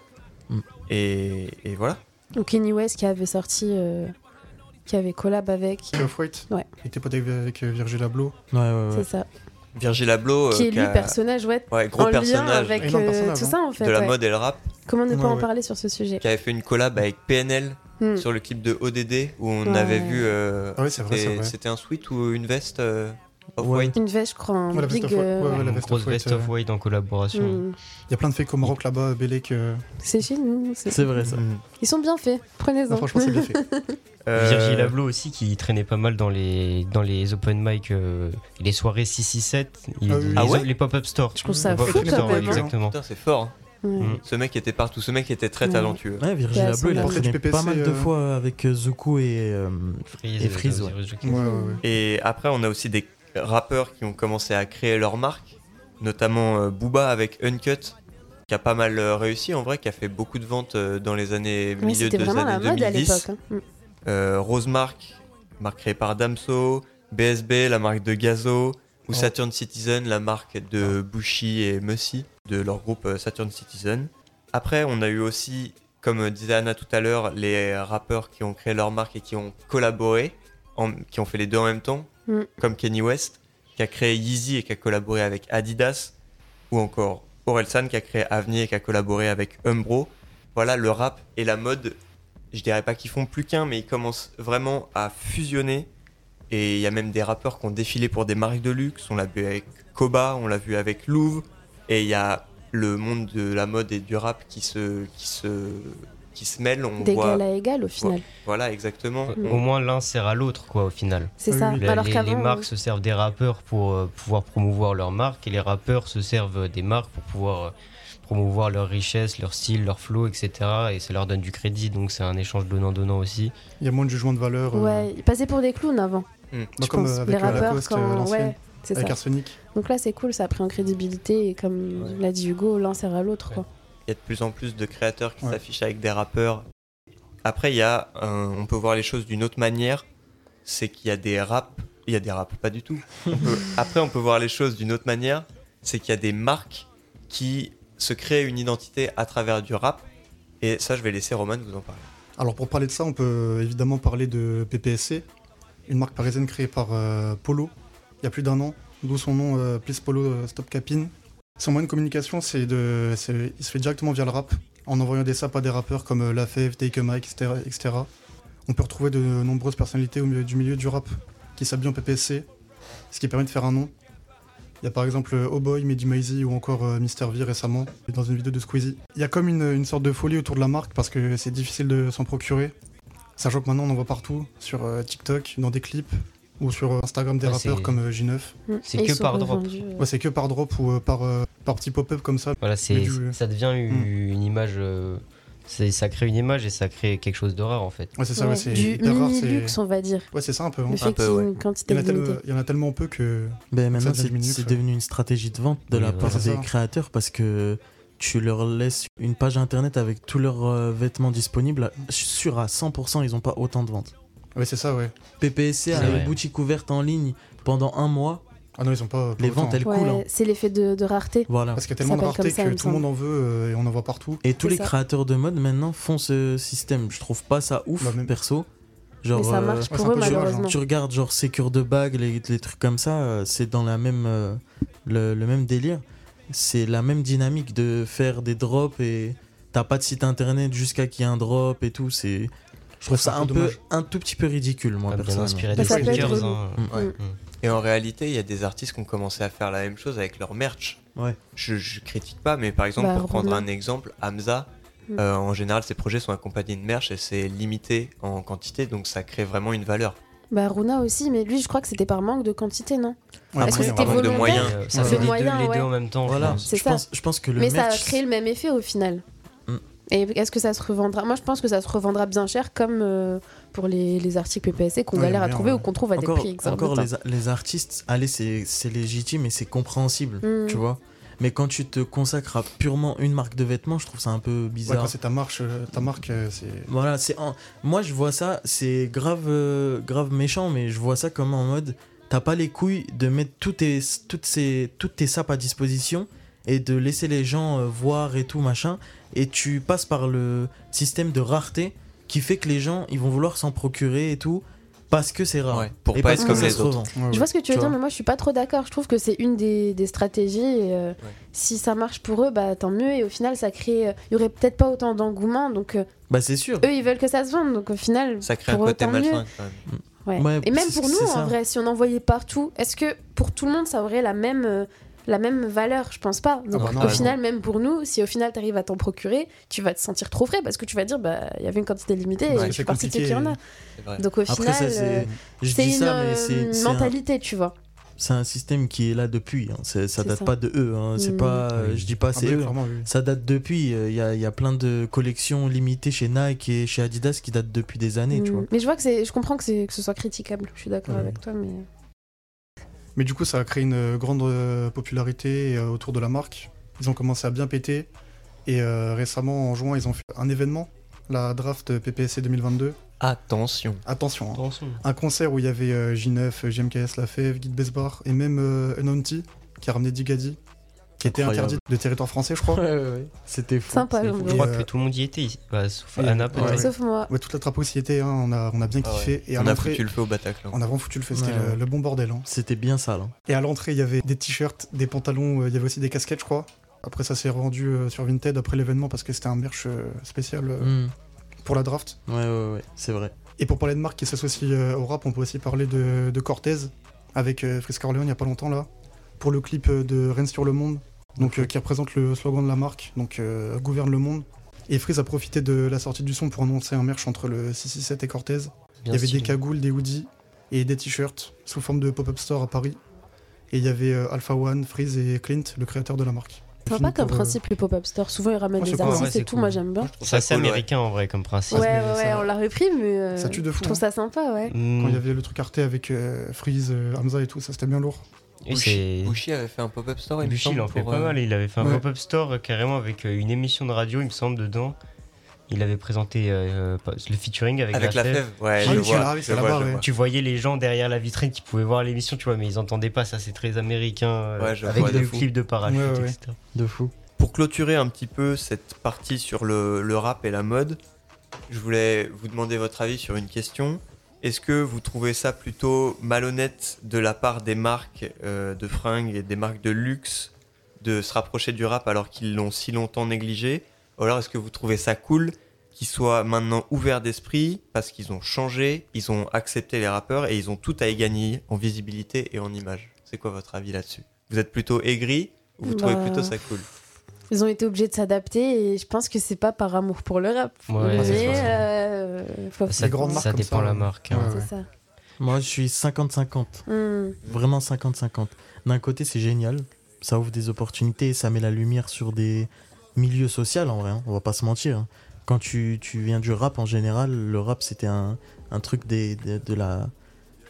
Mm. Et, et voilà. Ou Kenny West qui avait sorti. euh, qui avait collab avec. Off-White. Ouais, Il était pote avec, avec euh, Virgil Abloh. Ouais, ouais, ouais. c'est ça. Virgil Abloh. qui est lui personnage, ouais. Ouais, gros en lien personnage. avec euh, personnage, tout hein. ça en fait. de la ouais. mode et le rap, Comment ne Ouais, pas en ouais. parler sur ce sujet? Qui avait fait une collab avec PNL Hmm. sur le clip de ODD où on Ouais. avait vu. euh, Ah vrai, c'était- c'est vrai. C'était un sweat ou une veste euh, Ouais. off-white Une veste, je crois, un Ouais, la veste big. euh, ouais, la Une veste grosse of white, vest of euh, white en collaboration. hmm. Il y a plein de faits comme Maroc là-bas, Bélec. C'est chez nous. c'est- vrai, ça. Mm. Ils sont bien faits. Prenez-en. non, franchement, c'est bien fait. [LAUGHS] Euh, Virgil Abloh aussi qui traînait pas mal dans les, dans les open mic, euh, les soirées 667, il- Ah oui. les, Ah ouais les pop-up stores. Je trouve ça Les fou, hein. exactement. C'est fort. Mm. Ce mec était partout. Ce mec était très talentueux. Ouais, Virgil à Abloh, il a traîné PPC, pas mal de euh, fois avec euh, Zuko et, euh, Freeze, et Freeze. ouais. Après, on a aussi des rappeurs qui ont commencé à créer leur marque, notamment euh, Booba avec Uncut, qui a pas mal réussi en vrai, qui a fait beaucoup de ventes euh, dans les années Mais milieu c'était des vraiment la années mode à 2010. l'époque. hein. Mm. Euh, Rosemark, marque créée par Damso, BSB, la marque de Gazo, ou Oh. Saturn Citizen, la marque de Bushi et Mussy, de leur groupe euh, Saturn Citizen. Après, on a eu aussi, comme disait Anna tout à l'heure, les rappeurs qui ont créé leur marque et qui ont collaboré, en- qui ont fait les deux en même temps, Mm. comme Kenny West, qui a créé Yeezy et qui a collaboré avec Adidas, ou encore Orelsan qui a créé Avenir et qui a collaboré avec Umbro. voilà, le rap et la mode, je dirais pas qu'ils font plus qu'un, mais ils commencent vraiment à fusionner. Et il y a même des rappeurs qui ont défilé pour des marques de luxe. On l'a vu avec Koba, on l'a vu avec Louvre. Et il y a le monde de la mode et du rap qui se, qui se, qui se. On voit... D'égal à égal au final. Voilà, exactement. Au moins l'un sert à l'autre, quoi, au final. C'est ça. Les, Alors les- qu'avant, les marques euh, se servent des rappeurs pour euh, pouvoir promouvoir leur marque et les rappeurs se servent des marques pour pouvoir euh, promouvoir leur richesse, leur style, leur flow, etc. Et ça leur donne du crédit, donc c'est un échange donnant-donnant aussi. Il y a moins de jugement de valeur. euh, Ouais, ils passaient pour des clowns avant. Mm. bah, je comme pense. euh, avec les euh, rappeurs, Lacoste, euh, quand. l'ancienne, Ouais, c'est avec ça. Arsenic. Donc là, c'est cool, ça a pris en crédibilité et comme l'a dit Hugo, l'un sert à l'autre. quoi. Il y a de plus en plus de créateurs qui Ouais. s'affichent avec des rappeurs. Après, il y a, un- on peut voir les choses d'une autre manière. C'est qu'il y a des raps. Il y a des raps, pas du tout. [LAUGHS] On peut- après, on peut voir les choses d'une autre manière. C'est qu'il y a des marques qui se créent une identité à travers du rap. Et ça, je vais laisser Roman vous en parler. Alors pour parler de ça, on peut évidemment parler de PPSC, une marque parisienne créée par euh, Polo il y a plus d'un an, d'où son nom euh, Please Polo euh, Stop Capin. Son moyen de communication, c'est de, il se fait directement via le rap, en envoyant des saps à des rappeurs comme La Fève, Take a Mike, etc., etc. On peut retrouver de nombreuses personnalités au milieu, du milieu du rap qui s'habillent en PPSC, ce qui permet de faire un nom. Il y a par exemple Oh Boy, Mehdi Maizy ou encore Mr V récemment, dans une vidéo de Squeezie. Il y a comme une sorte de folie autour de la marque parce que c'est difficile de s'en procurer. Sachant que maintenant on en voit partout, sur euh, TikTok, dans des clips, ou sur euh, Instagram des Ouais, rappeurs comme euh, J9. Mm. C'est que par drop. revendus, euh. Ouais, c'est que par drop ou euh, par, euh, par petit pop-up comme ça. Voilà, c'est, du- ça devient une, Mm. une image. euh, c'est, ça crée une image et ça crée quelque chose de rare en fait. Ouais, c'est ça, ouais, Ouais, c'est du hyper rare. c'est- mini-luxe, on va dire. Ouais, c'est ça un peu. hein. Peu, ouais. Il y, en a tel- limitée. il y en a tellement peu que. Ben, maintenant, ça c'est devenu une stratégie de vente de Oui, la ouais. part des ça. créateurs parce que tu leur laisses une page internet avec tous leurs euh, vêtements disponibles. Je suis sûr à 100%, ils n'ont pas autant de ventes. Ouais, c'est ça, ouais. PPSC a une boutique ouverte en ligne pendant un mois. Ah non, ils ont pas. pas Les ventes, elles Ouais, coulent. hein. c'est l'effet de, de rareté. Voilà. Parce qu'il y a tellement de rareté ça, que tout le monde en veut euh, et on en voit partout. Et tous les ça. créateurs de mode maintenant font ce système. Je trouve pas ça ouf, Bah, même- perso. Genre, Mais ça euh, marche pour eux, malheureusement. tu regardes genre Sécure de bague, les, les trucs comme ça, c'est dans la même, euh, le, le même délire. C'est la même dynamique de faire des drops et t'as pas de site internet jusqu'à qu'il y ait un drop et tout. C'est, je trouve ça un un peu un tout petit peu ridicule, moi, personnellement. inspiré Bah, hein. Mm. Et en réalité, il y a des artistes qui ont commencé à faire la même chose avec leur merch. Ouais. Je, je critique pas, mais par exemple, Bah, pour prendre un exemple, Hamza, Mm. euh, en général, ses projets sont accompagnés de merch et c'est limité en quantité, donc ça crée vraiment une valeur. Bah, Runa aussi, mais lui, je crois que c'était par manque de quantité, non Ouais, Est-ce que c'était par manque de volontaire moyens. Ça Ouais. fait De les, moyens, deux, les ouais. deux en même temps. je Voilà, je ça. pense, je pense que le Mais ça a créé le même effet au final. Mm. Et est-ce que ça se revendra? Moi, je pense que ça se revendra bien cher, comme euh, pour les, les articles PPSC qu'on Ouais, galère à trouver ouais. ou qu'on trouve à des prix exorbitants. encore les, les artistes, allez, c'est c'est légitime et c'est compréhensible, Mm. tu vois? Mais quand tu te consacres à purement une marque de vêtements, je trouve ça un peu Ouais, bizarre. quand c'est ta, marche, euh, ta marque, euh, c'est. Voilà, c'est moi je vois ça, c'est grave, euh, grave méchant, mais je vois ça comme en mode, t'as pas les couilles de mettre tous tes, toutes, ces, toutes tes sapes à disposition et de laisser les gens euh, voir et tout machin, et tu passes par le système de rareté qui fait que les gens ils vont vouloir s'en procurer et tout parce que c'est rare. Ouais, pour et pas parce être que comme ça les se autres. revend. Je vois ce que tu veux Tu dire, mais moi je suis pas trop d'accord. Je trouve que c'est une des, des stratégies. et, euh, Si ça marche pour eux, bah tant mieux. Et au final, ça crée. euh, Il y aurait peut-être pas autant d'engouement. Donc euh, Bah c'est sûr. eux, ils veulent que ça se vende. Donc au final, Ça crée un pour eux, côté tant mieux. malsain quand même. Ouais. Ouais, et même c'est- pour nous, c'est ça. en vrai, si on envoyait partout, est-ce que pour tout le monde, ça aurait la même, euh, la même valeur Je pense pas. Donc bah non, au final, même pour nous, si au final tu arrives à t'en procurer, tu vas te sentir trop frais parce que tu vas dire, bah il y avait une quantité limitée et je suis c'est partie de ceux qui en a. Donc au Après final, euh, c'est, une euh, un- mentalité, tu vois. c'est un système qui est là depuis. hein. Ça date ça. pas de eux. hein. C'est Mm. pas, euh, Oui. je dis pas Ah c'est bah, eux. oui. Ça date depuis. Il y, a, y a plein de collections limitées chez Nike et chez Adidas qui datent depuis des années, tu Mm. vois. Mais je vois que c'est, je comprends que, c'est, que ce soit critiquable. Je suis d'accord Ouais. avec toi, mais Mais du coup, ça a créé une grande euh, popularité euh, autour de la marque. Ils ont commencé à bien péter. Et euh, récemment, en juin, ils ont fait un événement, la draft PPSC 2022. Attention. Attention, hein. Attention. un concert où il y avait euh, J9, JMKS, La Fève, Guide Besbar et même euh, Unanti qui a ramené Digadi, qui était Incroyable. interdit de territoire français, je crois. [LAUGHS] C'était fou. sympa. Fou. bien. Je crois que tout le monde y était, ici. Bah, sauf et- Anna ouais, peut-être. ouais. Sauf moi. Ouais, toute la trapo s'y était, hein, on, a, on a bien Ah kiffé. ouais. Et à On a l'entrée, foutu le feu au Bataclan. on a vraiment foutu le feu, c'était Ouais, le, ouais. le bon bordel. hein. C'était bien ça, là. Et à l'entrée, il y avait des t-shirts, des pantalons, euh, il y avait aussi des casquettes, je crois. Après, ça s'est revendu euh, sur Vinted après l'événement parce que c'était un merch euh, spécial euh, Mm. pour la draft. Ouais, ouais, ouais, c'est vrai. Et pour parler de marques qui s'associent euh, au rap, on peut aussi parler de, de Cortez avec euh, Frisk Orleans il n'y a pas longtemps là, pour le clip euh, de Rennes sur le monde, donc euh, qui représente le slogan de la marque, donc euh, gouverne le monde. Et Freeze a profité de la sortie du son pour annoncer un merch entre le 667 et Cortez. il y avait stylé. des cagoules, des hoodies et des t-shirts sous forme de pop-up store à Paris. Et il y avait euh, Alpha One, Freeze et Clint, le créateur de la marque. Sympa Fini comme principe les pop-up stores. Souvent ils ramènent des pas, artistes ouais, et c'est tout. cool. Moi j'aime bien. C'est assez américain en vrai comme principe. Ouais, ouais, ça- on l'a repris, mais Ça tue de fou, je trouve hein. ça sympa, ouais. Quand Mm. il y avait le truc Arte avec Freeze, Hamza et tout, ça c'était bien lourd. Bushi avait fait un pop-up store, il me Bushi, il en fait pour, pas euh, mal. Il avait fait un ouais. pop-up store euh, carrément avec euh, une émission de radio, il me semble, dedans. Il avait présenté euh, le featuring avec, Avec la fève, ouais, Ah je vois, oui, je c'est vois, là-bas, je ouais. vois. Tu voyais les gens derrière la vitrine qui pouvaient voir l'émission, tu vois, mais ils entendaient pas. Ça, c'est très américain. euh, Ouais, je avec vois, de le fou. clip de parachute, Ouais, ouais, ouais. etc. De fou. Pour clôturer un petit peu cette partie sur le, le rap et la mode, je voulais vous demander votre avis sur une question. Est-ce que vous trouvez ça plutôt malhonnête de la part des marques euh, de fringues et des marques de luxe de se rapprocher du rap alors qu'ils l'ont si longtemps négligé? Ou alors est-ce que vous trouvez ça cool qu'ils soient maintenant ouverts d'esprit parce qu'ils ont changé, ils ont accepté les rappeurs et ils ont tout à y gagner en visibilité et en image? C'est quoi votre avis là-dessus? Vous êtes plutôt aigri ou vous trouvez Bah, plutôt ça cool? Ils ont été obligés de s'adapter et je pense que c'est pas par amour pour le rap. Ouais, mais c'est ça. Ça, dépend ça, la ouais. marque. hein. Ouais, c'est ouais. ça. Moi, je suis 50-50. Hmm. Vraiment 50-50. D'un côté, c'est génial. Ça ouvre des opportunités, ça met la lumière sur des milieux sociaux en vrai, hein, on va pas se mentir. hein. Quand tu, tu viens du rap en général, le rap c'était un, un truc des, des- de, la,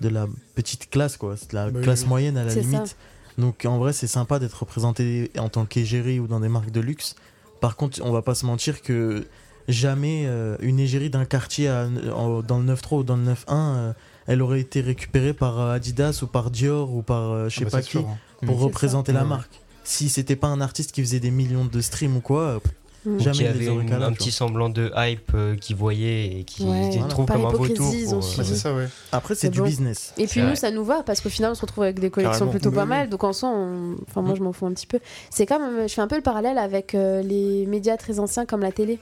de la petite classe, quoi. C'est de la Bah classe oui. moyenne à la ça. limite. Donc en vrai, c'est sympa d'être représenté en tant qu'égérie ou dans des marques de luxe. Par contre, on va pas se mentir que jamais euh, une égérie d'un quartier à- en- dans le 9-3 ou dans le 9-1, euh, elle aurait été récupérée par euh, Adidas ou par Dior ou par euh, je sais Ah bah, pas qui sûr, hein. pour représenter la marque. Si c'était pas un artiste qui faisait des millions de streams ou quoi, euh, Mm. Jamais qui il avait les aurait une- un petit semblant de hype euh, qu'ils voyaient et qui Ouais. Voilà. trouvent Par comme un vautour. pour, Bah, ça, ouais. Après, c'est du bon. business. Et puis nous, vrai. ça nous va parce qu'au final, on se retrouve avec des collections Carrément. plutôt pas oui. mal. Donc en soi, on- enfin, moi, je m'en fous un petit peu. C'est comme, je fais un peu le parallèle avec euh, les médias très anciens comme la télé.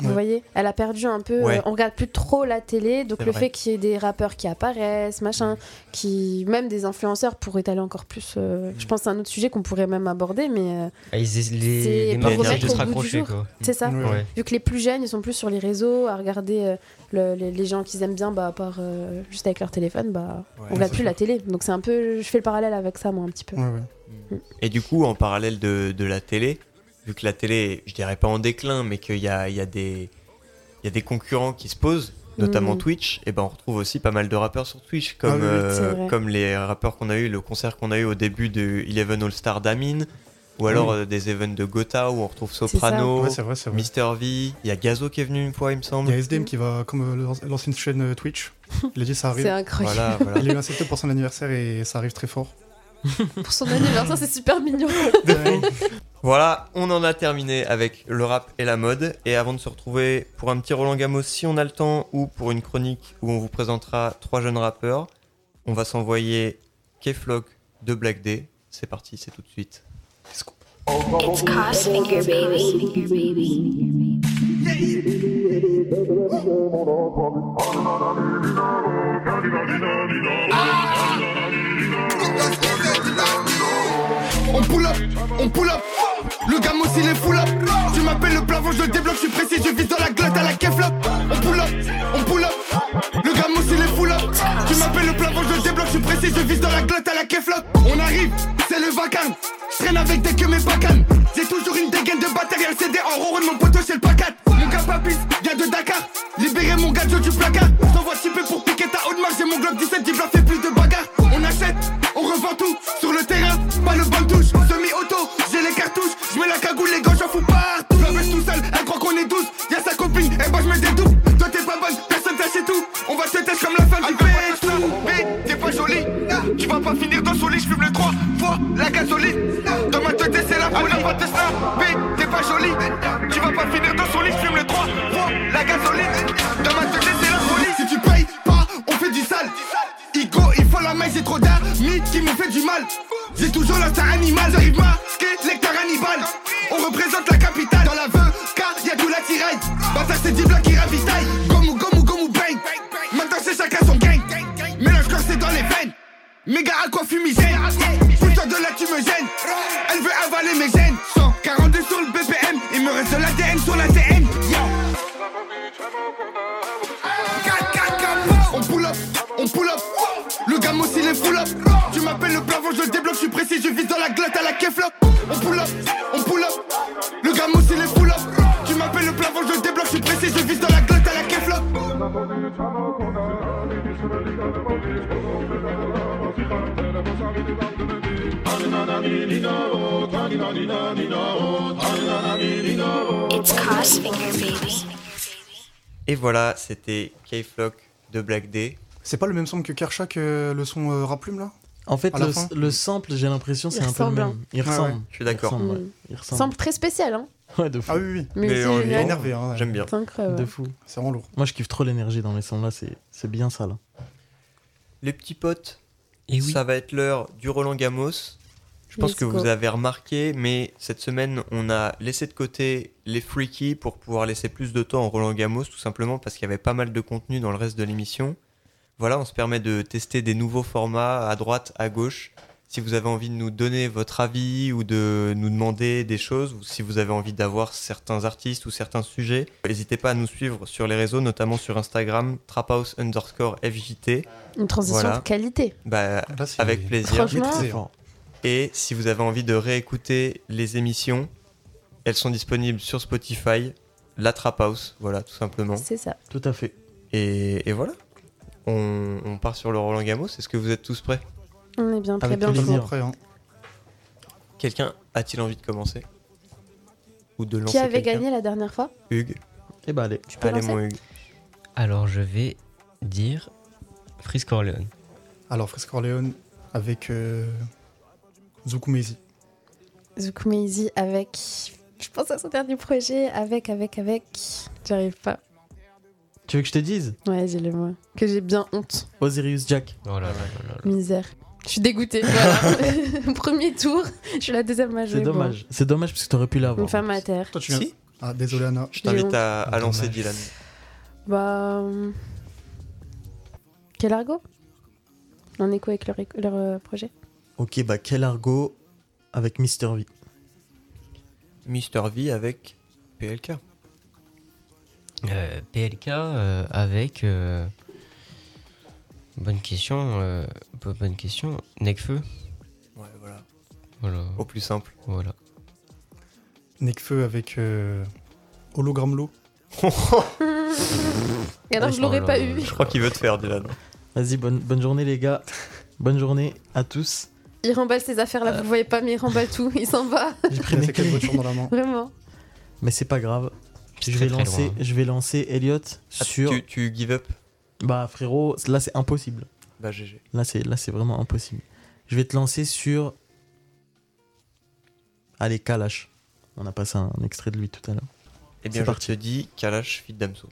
Vous Ouais. voyez, elle a perdu un peu. Ouais. euh, on regarde plus trop la télé, donc le vrai. fait qu'il y ait des rappeurs qui apparaissent, machin, qui même des influenceurs pour étaler encore plus. euh, Je pense que c'est un autre sujet qu'on pourrait même aborder, mais euh, Ah, ils- C'est les, de se raccrocher, c'est ça. Ouais. Ouais. Vu que les plus jeunes, ils sont plus sur les réseaux à regarder euh, le- les, les gens qu'ils aiment bien, bah, à part euh, juste avec leur téléphone, bah, Ouais, on regarde plus la télé. Donc c'est un peu, je fais le parallèle avec ça moi un petit peu. Ouais, ouais. Et du coup, en parallèle de, de la télé, vu que la télé, je dirais pas en déclin, mais qu'il y a, il y, a des- il y a des concurrents qui se posent, notamment Mhm. Twitch, et ben on retrouve aussi pas mal de rappeurs sur Twitch, comme, Ah euh, c'est comme les rappeurs qu'on a eu, le concert qu'on a eu au début de Eleven All Star d'Amin, ou alors Oui. euh, des events de Gotha où on retrouve. Soprano, Ouais, c'est vrai, c'est vrai. Mister V, il y a Gazo qui est venu une fois, il me Il semble. y a SDM qui va, comme euh, l'an- l'ancienne chaîne Twitch, il a dit ça [LAUGHS] C'est arrive. incroyable. Voilà, voilà. Il est accepté pour son anniversaire et ça arrive très fort. [LAUGHS] Pour son anniversaire, c'est super mignon. [LAUGHS] Voilà, on en a terminé avec le rap et la mode. Et avant de se retrouver pour un petit Roland Gamos, si on a le temps, ou pour une chronique où on vous présentera trois jeunes rappeurs, on va s'envoyer K-Flock de Black Day. C'est parti, c'est tout de suite. It's Cos Finger Baby. On pull up, on pull up. Le gamos il est full up. Tu m'appelles le plafond, je le débloque, je suis précis, je vise dans la glotte à la keflop. On pull up, on pull up. Le gamos il est full up. Tu m'appelles le plafond, je le débloque, je suis précis, je vise dans la glotte à la keflop. On arrive, c'est le vacarme. Traîne avec des que mes bacanes. J'ai toujours une dégaine de batterie, un CD en rond mon poteau chez le pacat. Mon gars papis, vient de Dakar. Libérez mon gadget du placard. T'envoies typer pour piquer ta haute marge. J'ai mon globe 17, il fait plus de bagarre. On achète, on revend tout. Sur le terrain, pas le bon touche. Semi-auto, les. Je mets la cagoule, les gars, j'en fous partout. La baisse tout seul, elle croit qu'on est douze. Y'a sa copine, et bah je me dédouble. Toi t'es pas bonne, personne t'a chez tout. On va te tester comme la femme du PX. B, t'es pas jolie. Tu vas pas finir dans son lit, j'fume le 3 fois la gasoline. Dans ma tête, c'est la folie. Va te. B, t'es pas jolie. Tu vas pas finir dans son lit, j'fume le 3 fois la gasoline. Dans ma tête, c'est la folie. Si tu payes pas, on fait du sale. Igo, il faut la main, j'ai trop du mal. J'ai toujours l'instinct animal, j'arrive masqué, lecteur animal. On représente la capitale. Dans la car y'a tout la tiraille. Bata, c'est 10 blocs qui ravitaillent. Gomu, gomu, gomu, bang. Maintenant, c'est chacun son gang. Mélange quand c'est dans les veines. Méga à quoi fumigène. Putain de là, tu me gênes. Elle veut avaler mes gènes. 142 sur le BPM. Il me reste de l'ADN sur l'ADN. Yo. On pull up, on pull up. Le gamin aussi les full up. Tu m'appelles le plafond, je le débloque, je suis précis, je vise dans la glotte à la keflop. On pull up, on pull up. Le gamin aussi les full up. Tu m'appelles le plafond, je le débloque, je suis précis, je vise dans la glotte à la keflop. It's Cosfinger, baby. Et voilà, c'était K-Flock de Black Day. C'est pas le même son que Kershak, euh, le son euh, Raplume là? En fait, le, le sample, j'ai l'impression, c'est un peu le même. Il Ouais, ressemble. ouais. Je suis d'accord. Il ressemble, Mm. ouais. Il ressemble. Semble très spécial, hein. [LAUGHS] Ouais, de fou. Ah oui, oui. Mais Mais on- est énervé, hein. ouais. J'aime bien. C'est incroyable. De fou. C'est vraiment lourd. Moi, je kiffe trop l'énergie dans les sons là, c'est c'est bien ça là. Les petits potes, Et oui. ça va être l'heure du Roland Gamos. Je pense Let's que go. vous avez remarqué, mais cette semaine, on a laissé de côté les freaky pour pouvoir laisser plus de temps au Roland Gamos, tout simplement parce qu'il y avait pas mal de contenu dans le reste de l'émission. Voilà, on se permet de tester des nouveaux formats à droite, à gauche. Si vous avez envie de nous donner votre avis ou de nous demander des choses, ou si vous avez envie d'avoir certains artistes ou certains sujets, n'hésitez pas à nous suivre sur les réseaux, notamment sur Instagram, traphouse underscore FJT. Une transition Voilà. de qualité. Bah, Là, avec plaisir. Franchement. Et si vous avez envie de réécouter les émissions, elles sont disponibles sur Spotify, la Trap House, voilà, tout simplement. c'est ça. Tout à fait. Et, et voilà. On, on part sur le Roland Gamos. Est-ce que vous êtes tous prêts? On est bien, très Avec bien. plaisir. Totalement prêt, hein. Quelqu'un a-t-il envie de commencer? Ou de lancer Qui avait gagné la dernière fois? Hugues. Et bah allez. peux Allez, lancer mon Hugues. Alors je vais dire Frisk Orleans. Alors, Fresco Orleans avec euh, Zukumezi. Avec. Je pense à son dernier projet. Avec, avec, avec. J'arrive pas. Tu veux que je te dise Ouais, j'ai le mot. Que j'ai bien honte. Osiris Jack. Oh là là là là. Misère. Je suis dégoûtée. Voilà. [LAUGHS] Premier tour. Je suis la deuxième jouer. C'est dommage. C'est dommage parce que t'aurais pu l'avoir. Une femme à terre. Toi, tu viens. Si Ah, désolé, Anna. Je t'invite à, à lancer. Dylan. Bah. euh, Quel argot? En écho avec leur, leur euh, projet? Ok, bah quel argot avec Mister V? Mister V avec PLK. Euh, PLK euh, avec. euh, Bonne question. euh, bo- Bonne question. Necfeu. Ouais, voilà. Voilà. Au plus simple. Voilà. Necfeu avec euh, Hologram Low. Et alors, je l'aurais pas là eu. Je crois qu'il veut te faire, Dylan. Vas-y, bonne, bonne journée les gars. bonne journée à tous. Il remballe ses affaires là, vous voyez pas, mais il remballe tout. Il s'en va. J'ai pris mes clés. dans la main. Vraiment. Mais c'est pas grave. Je très, vais, très lancer, loin. je vais lancer Elliot Ah, sur. tu, tu give up? Bah frérot, là c'est impossible. Bah, GG. Là c'est là c'est vraiment impossible. Je vais te lancer sur. Allez, Kalash. On a passé un extrait de lui tout à l'heure. Eh bien, C'est je parti. te dis Kalash fit Damso.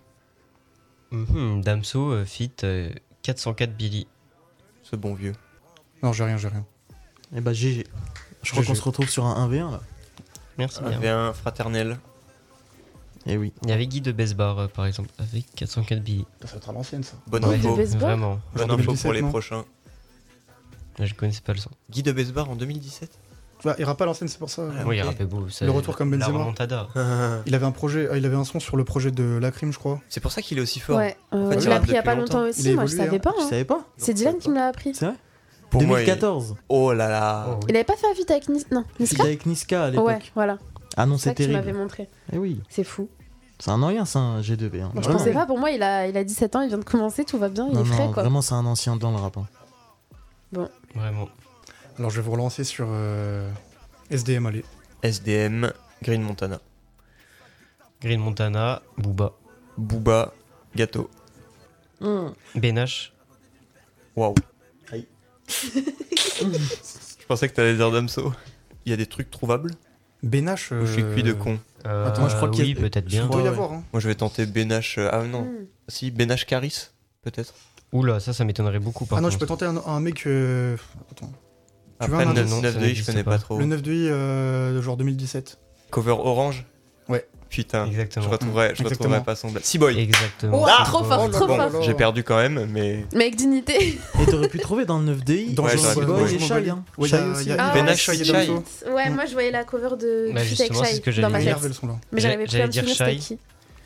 Mhm, Damso euh, fit euh, 404 Billy. Ce bon vieux. Non, j'ai rien, j'ai rien. Et bah GG. Je crois qu'on se retrouve sur un 1v1 là. Merci bien. Avait un fraternel. Et oui. Il y avait Guy de Besbar euh, par exemple avec 404 Billy. Ça va être à l'ancienne, ça. Bonne Ouais, info. Vraiment. Bonne info 2017, pour les non prochains. Je connaissais pas le son. Guy de Besbar en 2017 Bah, il rappe à l'ancienne, c'est pour ça. Ah, Oui, il ok. rappelait beau. ça- Le retour comme La Benzema. remontada. [LAUGHS] Il avait un projet, ah, il avait un son sur le projet de Lacrim, je crois. C'est pour ça qu'il est aussi fort. Ouais, euh, En fait, je il l'ai rappe appris il y a pas longtemps. aussi, moi je savais hein. pas. Hein. savais pas C'est Dylan qui me l'a appris. C'est vrai Pour moi, il- 2014. Oh là là. Oh, oui. Il avait pas fait un feat avec Nis... Non, Il Niska avec Niska à l'époque. Ouais, voilà. Ah non, C'est tu m'avais terrible. montré. Eh oui. C'est fou. C'est un ancien, c'est un G2B. Hein. Je Vraiment. pensais pas, pour moi il a, il a 17 ans, il vient de commencer, tout va bien, il Non, est frais quoi. vraiment, c'est un ancien dans le rap. hein. Vraiment. Alors, je vais vous relancer sur euh, SDM, allez. SDM, Green Montana. Green Montana, Booba, Booba, Gâteau. Hum. Benache. Waouh. Aïe. [LAUGHS] Je pensais que t'allais dire Damso. Il y a des trucs trouvables Benache. Ou je suis cuit de con Euh, Attends, je crois qu'il y oui, a- peut-être bien. Il doit y Ouais, avoir, hein. Moi je vais tenter Benache. euh, Ah non. Hmm. Si, Benache Caris, peut-être. Oula, ça, ça m'étonnerait beaucoup par Ah non, je peux tenter un, un mec. euh, Attends. Tu Après, vois, le un indice 9 de I, je connais pas trop. Le 9 de I, euh, de genre 2017. Cover orange Ouais. Putain, Exactement. je retrouverai, je Exactement. retrouverai pas son blague. Seaboy Exactement. Oh, Ah trop fort, trop Bon, fort. J'ai perdu quand même, mais. Mais avec dignité. [LAUGHS] Et t'aurais pu trouver dans le 9 DI Dans Ouais, j'aurais pu trouver. et Shai, hein. Ouais, Shai aussi. y a- Ah, Ben ouais. H, Shai Shai. Damso. Ouais, moi je voyais la cover de Bah, avec justement, c'est Shai ce que dans j'allais ma dire. tête. Énervé le son là. Mais j'arrivais plus J'allais à me dire souvenir c'était Shai. qui.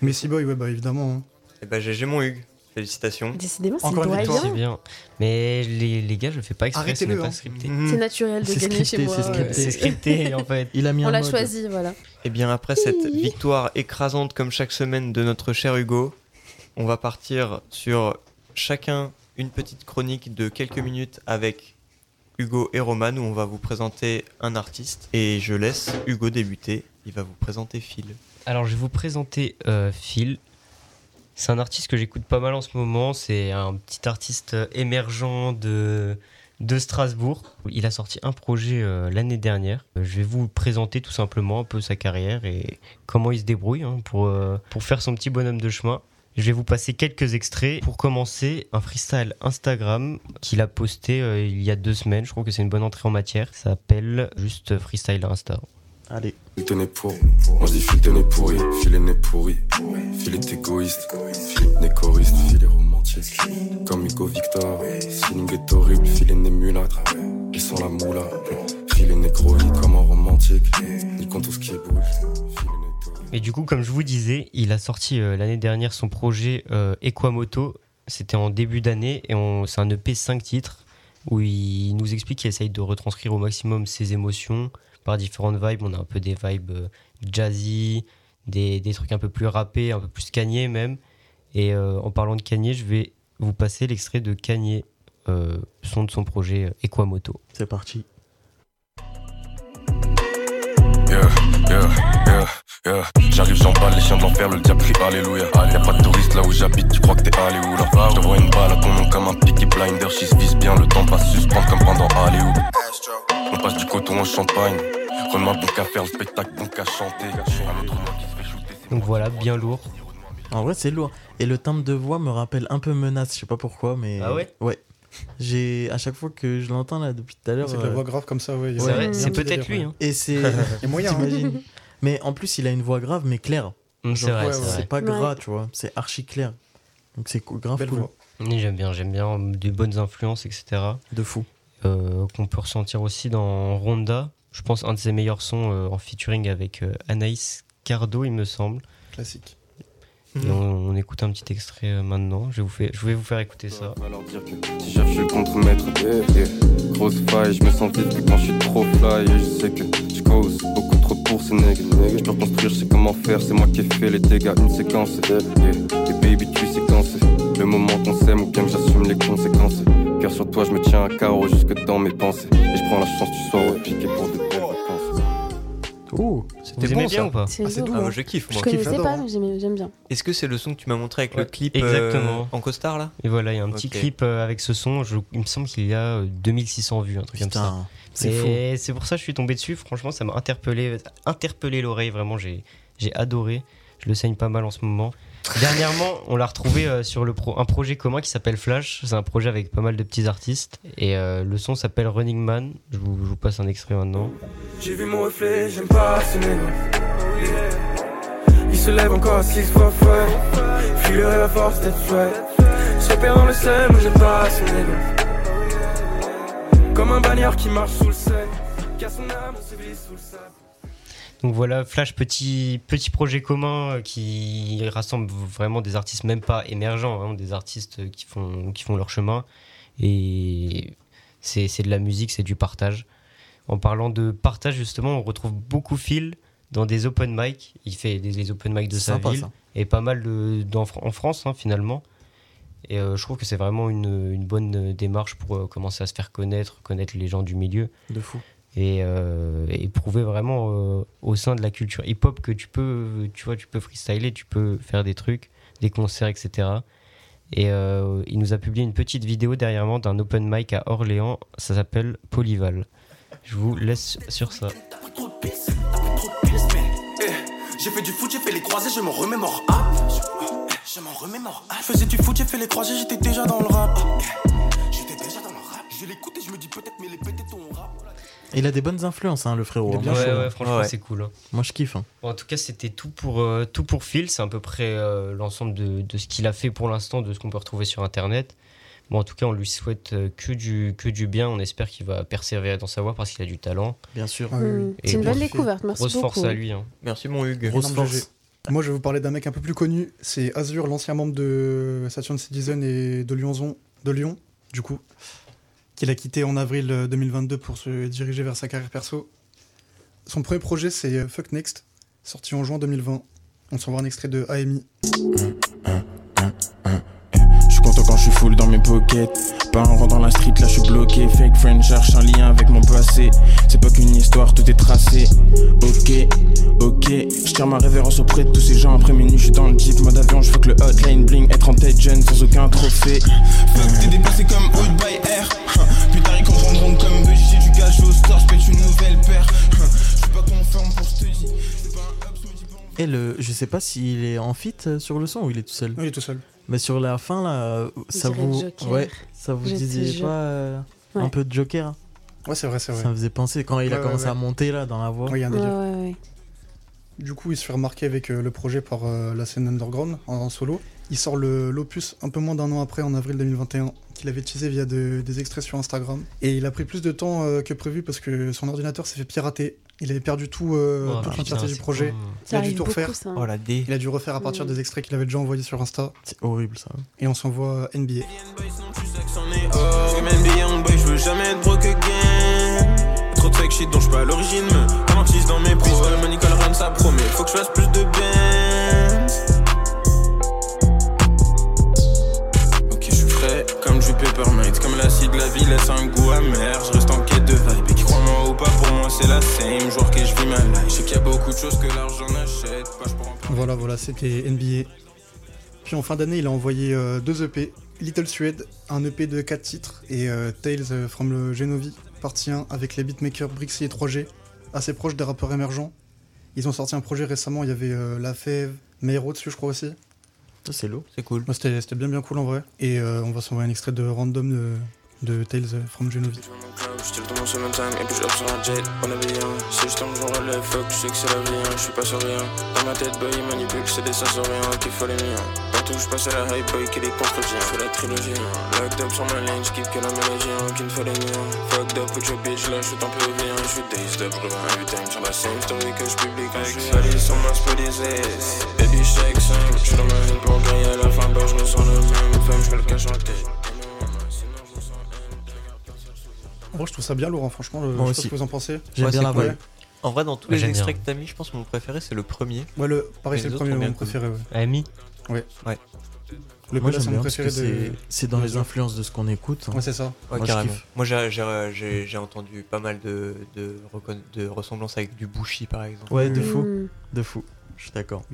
Mais Boy, ouais, bah évidemment. hein. Eh ben, GG mon Hugues. Félicitations. Décidément, c'est Encore une victoire. C'est doyen. bien. Mais les, les gars, je le fais pas exprès, ce Arrêtez-le, n'est pas hein. scripté. C'est naturel de C'est gagner scripté, chez moi. c'est ouais. scripté. C'est scripté en fait. Il a mis On un l'a mode. choisi, voilà. Et bien après cette victoire écrasante comme chaque semaine de notre cher Hugo, on va partir sur chacun une petite chronique de quelques minutes avec Hugo et Roman où on va vous présenter un artiste. Et je laisse Hugo débuter, il va vous présenter Phil. Alors, je vais vous présenter euh, Phil. C'est un artiste que j'écoute pas mal en ce moment. C'est un petit artiste euh, émergent de, de Strasbourg. Il a sorti un projet euh, l'année dernière. Euh, Je vais vous présenter tout simplement un peu sa carrière et comment il se débrouille hein, pour, euh, pour faire son petit bonhomme de chemin. Je vais vous passer quelques extraits. Pour commencer, un freestyle Instagram qu'il a posté euh, il y a deux semaines. Je trouve que c'est une bonne entrée en matière. Ça s'appelle juste Freestyle Insta. Allez. Pour. Moi je dis pourri. Né pourri. Phil est égoïste. Phil n'est choriste. Est romantique. Comme Hugo Victor. Feeling est horrible. Phil est né mulâtre. Et sans la moula. Phil est nécroïde comme un romantique. Il compte tout ce qui bouge. Phil est né torride. Et du coup, comme je vous disais, il a sorti euh, l'année dernière son projet euh, Equamoto. C'était en début d'année et c'est un EP 5 titres où il nous explique qu'il essaye de retranscrire au maximum ses émotions par différentes vibes. On a un peu des vibes euh, jazzy, des, des trucs un peu plus rappés, un peu plus Kanye même. Et euh, en parlant de Kanye, je vais vous passer l'extrait de Kanye, euh, son de son projet euh, Equamoto. C'est parti. Yeah, yeah, yeah, yeah. J'arrive, j'emballe les chiens de l'enfer, le diable crie Alléluia. Y'a pas de touriste là où j'habite, tu crois que t'es allé où là? Je te vois une balle à ton nom comme un picky blinder. J'y se vise bien, le temps passe suspendre comme pendant Hollywood. On passe du coton au champagne. Renoir bon qu'à faire le spectacle, bon qu'à chanter. Un autre moi qui se fait shooter. c'est Donc voilà, bien lourd. En vrai, c'est lourd. Et le timbre de voix me rappelle un peu menace. Je sais pas pourquoi, mais. Ah ouais? Ouais. J'ai à chaque fois que je l'entends là depuis tout à l'heure. C'est la euh, voix grave comme ça, ouais. a- C'est peut-être lui. ouais. hein. Et c'est. Moyen, hein. [LAUGHS] [LAUGHS] Mais en plus, il a une voix grave, mais claire. Mm, C'est vrai, ouais, c'est ouais. pas Ouais. gras, tu vois. C'est archi clair. Donc c'est cool, grave Belle cool. voix. J'aime bien, j'aime bien des bonnes influences, etc. De fou. euh, qu'on peut ressentir aussi dans Ronda. Je pense un de ses meilleurs sons euh, en featuring avec euh, Anaïs Cardo, il me semble. Classique. Et on, on écoute un petit extrait euh, maintenant. Je, vous fais, je vais vous faire écouter ça. Va leur dire que si je cherche le contre-maître, yeah, yeah. grosse faille, je me sens vite que quand je suis trop fly. Et je sais que je cause beaucoup trop pour ces nègres. Je peux reconstruire, je sais comment faire, c'est moi qui ai fait les dégâts. Une séquence, yeah, yeah. et baby, tu sais quand c'est le moment qu'on s'aime ou bien j'assume les conséquences. Cœur sur toi, je me tiens à carreau jusque dans mes pensées. Et je prends la chance, tu sois repiqué pour de belles vacances. Vous C'était aimez bon bien ça ou pas C'est Ah, doux, Ah, hein. moi je kiffe Je moi. connaissais j'adore, pas, hein. mais j'aime bien. Est-ce que c'est le son que tu m'as montré avec le clip exactement. euh, en costard là? Et voilà, il y a un petit clip euh, avec ce son. Je- il me semble qu'il y a euh, 2600 vues, un truc comme ça. C'est fou. C'est pour ça que je suis tombé dessus. Franchement, ça m'a interpellé, interpellé l'oreille. Vraiment, j'ai, j'ai adoré. Je le saigne pas mal en ce moment. Dernièrement, on l'a retrouvé euh, sur le pro- un projet commun qui s'appelle Flash. C'est un projet avec pas mal de petits artistes. Et euh, le son s'appelle Running Man. Je vous, je vous passe un extrait maintenant. J'ai vu mon reflet, j'aime pas ce. Il se lève encore 6 fois fouet. Fuirai la force d'être fouet. Se perd dans le seum, j'aime pas ce. Comme un bagnard qui marche sous le sel. Car son âme se glisse sous le sable. Donc voilà, Flash, petit, petit projet commun euh, qui rassemble vraiment des artistes, même pas émergents, des artistes qui font, qui font leur chemin. Et c'est c'est de la musique, c'est du partage. En parlant de partage, justement, on retrouve beaucoup Phil dans des open mic. Il fait des, des open mic de sa sympa, ville ça. et pas mal de, dans- en France, hein, finalement. Et euh, je trouve que c'est vraiment une, une bonne euh, démarche pour euh, commencer à se faire connaître, connaître les gens du milieu De fou. Et, euh, et prouver vraiment euh, au sein de la culture hip-hop que tu peux, tu vois, tu peux freestyler, tu peux faire des trucs, des concerts, etc. Et euh, il nous a publié une petite vidéo dernièrement d'un open mic à Orléans, ça s'appelle Polyval. Je vous laisse sur ça. J'ai fait du foot, j'ai fait les croisés, je m'en remémore. Ah, je, m'en remémore. Ah, je faisais du foot, j'ai fait les croisés, j'étais déjà dans le rap. Ah, J'étais déjà dans le rap. Je l'écoute et je me dis peut-être, mais les péter ton rap. Il a des bonnes influences, hein, le frérot. Ouais, hein. ouais, franchement, c'est cool. hein. Moi, je kiffe. hein. Bon, en tout cas, c'était tout pour, euh, tout pour Phil. C'est à peu près euh, l'ensemble de, de ce qu'il a fait pour l'instant, de ce qu'on peut retrouver sur Internet. Bon, en tout cas, on lui souhaite euh, que du, que du bien. On espère qu'il va persévérer dans sa voie parce qu'il a du talent. Bien sûr. Ah C'est une belle découverte, merci Grosse force beaucoup. à lui. hein. Merci mon Hugues. Grosse force. Moi, je vais vous parler d'un mec un peu plus connu. C'est Azur, l'ancien membre de Saturn Citizen et de Lyonzon, de Lyon, du coup, qu'il a quitté en avril euh, 2022 pour se diriger vers sa carrière perso. Son premier projet, c'est euh, Fuck Next, sorti en juin 2020. On s'en voit un extrait de AMI. Je suis content quand je suis full dans mes pockets. Pas un rang dans la street, là je suis bloqué. Fake friend cherche un lien avec mon passé. C'est pas qu'une histoire, tout est tracé. Ok, ok. Je tire ma révérence auprès de tous ces gens. Après minuit, je suis dans le jeep, mode avion. Je que le hotline bling. Être en tête jeune sans aucun trophée. Fuck, t'es dépassé comme Old by Air. Plus tard, ils comprendront comme j'ai du gage au store, j'pète une nouvelle paire. Huh. J'suis pas conforme pour ce te dis. C'est pas un up, me dis pas Et le, je sais pas s'il est en fit euh, sur le son ou il est tout seul. il est tout seul. Mais sur la fin là, euh, ça vous, ouais, ça vous disait pas euh, Ouais. un peu de Joker hein Ouais, c'est vrai, c'est vrai. Ça me faisait penser quand il a commencé ouais, à monter là dans la voix. Ouais, il y a un Ouais, délire. ouais, ouais. Du coup, il se fait remarquer avec euh, le projet par euh, la scène underground en, en solo. Il sort le- l'opus un peu moins d'un an après, en avril 2021, qu'il avait teasé via de- des extraits sur Instagram. Et il a pris plus de temps euh, que prévu parce que son ordinateur s'est fait pirater. Il avait perdu tout, euh, Oh, toute du projet. Il a dû tout refaire. ça. Oh la D. Il a dû refaire à partir Mm. des extraits qu'il avait déjà envoyés sur Insta. C'est horrible ça. Et on s'envoie NBA. Broke again. Trop de fake shit dont j'suis pas à l'origine, me dans mes pros. Le money ça promet. Faut que j'fasse plus de bands. Ok, j'suis frais comme du peppermint. Comme l'acide, la vie laisse un goût amer. Je reste en quête de vibe. Ou pas, pour moi c'est la same. Joueur que je vis ma life. Je sais qu'il y a beaucoup de choses que l'argent n'achète pas. Voilà, voilà, c'était NBA. Puis en fin d'année, il a envoyé euh, deux EP. Little Suede, un EP de 4 titres, et euh, Tales from le Genovi, partie 1, avec les beatmakers Brixie et 3G, assez proches des rappeurs émergents. Ils ont sorti un projet récemment, il y avait euh, La Fève, Meiro dessus, je crois aussi. Ça c'est lourd. C'est cool. C'était bien bien cool en vrai. Et euh, on va s'envoyer un extrait de Random de, de Tales from Genovi. J'tire dans mon summertime et puis j'hop sur un jet, on est bien. Si je tombe, j'en relève, fuck, je sais que c'est la vie, hein. je suis pas sur rien. Dans ma tête, boy, il manipule, c'est des sensoriens qu'il faut les miens. Partout, je passe à la hype, boy, qui les contredit, faut la trilogie. Locked up sur ma lane, j'kiffe que la mélodie, hein, qu'il ne faut les miens. Fucked up with your bitch, là, j'suis un peu bien, j'suis dazed up, every time sur la same que j'publie quand j'suis allé sur ma spot des aises. Baby, shake 5, j'suis dans ma pour griller à la fin, bah, j'me sens le même, femme, j'me le cache en tête. En vrai, je trouve ça bien hein, franchement. je- Moi je sais pas ce que vous en pensez. J'aime Ouais, bien la cool. vibe. En vrai, dans tous Ouais, les extraits que t'as mis, je pense que mon préféré c'est le premier. Ouais, le, pareil, c'est le premier, mon préféré. Ouais. Ami Ouais. Ouais. Le Moi c'est j'aime mon bien parce que préféré de. c'est dans de les influences de ce qu'on écoute. hein. Ouais, c'est ça. Ouais, Moi, carrément. Moi, j'ai- entendu pas mal de, de, reconna- de ressemblances avec du Bushi, par exemple. Ouais, de fou. Mm. De fou. Je suis d'accord.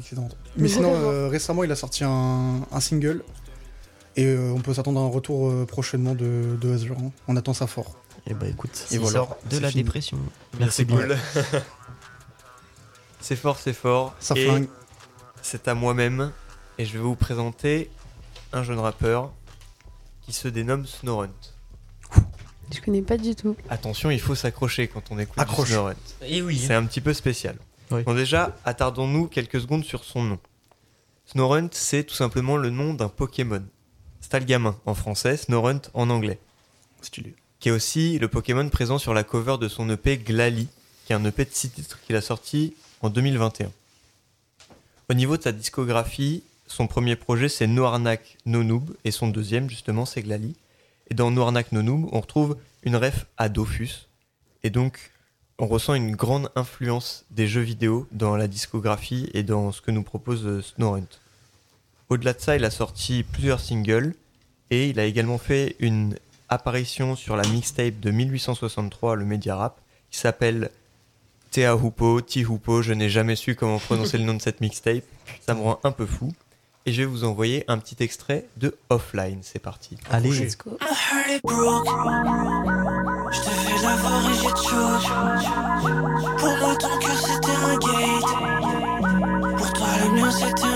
Mais sinon, euh, récemment, il a sorti un, un single. Et euh, on peut s'attendre à un retour euh, prochainement de, de Azure. hein. On attend ça fort. Et bah écoute. Et il voilà, sort de c'est la fini. dépression. Merci c'est [LAUGHS] c'est fort, c'est fort. Ça Et flingue. C'est à moi-même. Et je vais vous présenter un jeune rappeur qui se dénomme Snowrunt. Je connais pas du tout. Attention, il faut s'accrocher quand on écoute Accroche. Snowrunt. Et oui. C'est un petit peu spécial. Oui. Bon, déjà, attardons-nous quelques secondes sur son nom. Snowrunt, c'est tout simplement le nom d'un Pokémon. Stalgamin en français, Snowrunt en anglais. Stylé. Qui est aussi le Pokémon présent sur la cover de son EP Glalie, qui est un EP de 6 titres qu'il a sorti en 2021. Au niveau de sa discographie, son premier projet c'est Noarnak No Noob, et son deuxième justement c'est Glalie. Et dans Noarnak No Noob, on retrouve une ref à Dofus, et donc on ressent une grande influence des jeux vidéo dans la discographie et dans ce que nous propose euh, Snowrunt. Au-delà de ça, il a sorti plusieurs singles et il a également fait une apparition sur la mixtape de 1863, le Media Rap, qui s'appelle Tea Hupo, Ti Hupo, je n'ai jamais su comment prononcer le nom de cette mixtape, ça me rend un peu fou. Et je vais vous envoyer un petit extrait de Offline, c'est parti. Allez. Let's go. Je devais l'avoir et j'ai. Pour moi, ton cœur c'était un gate. Pour toi, le mien c'était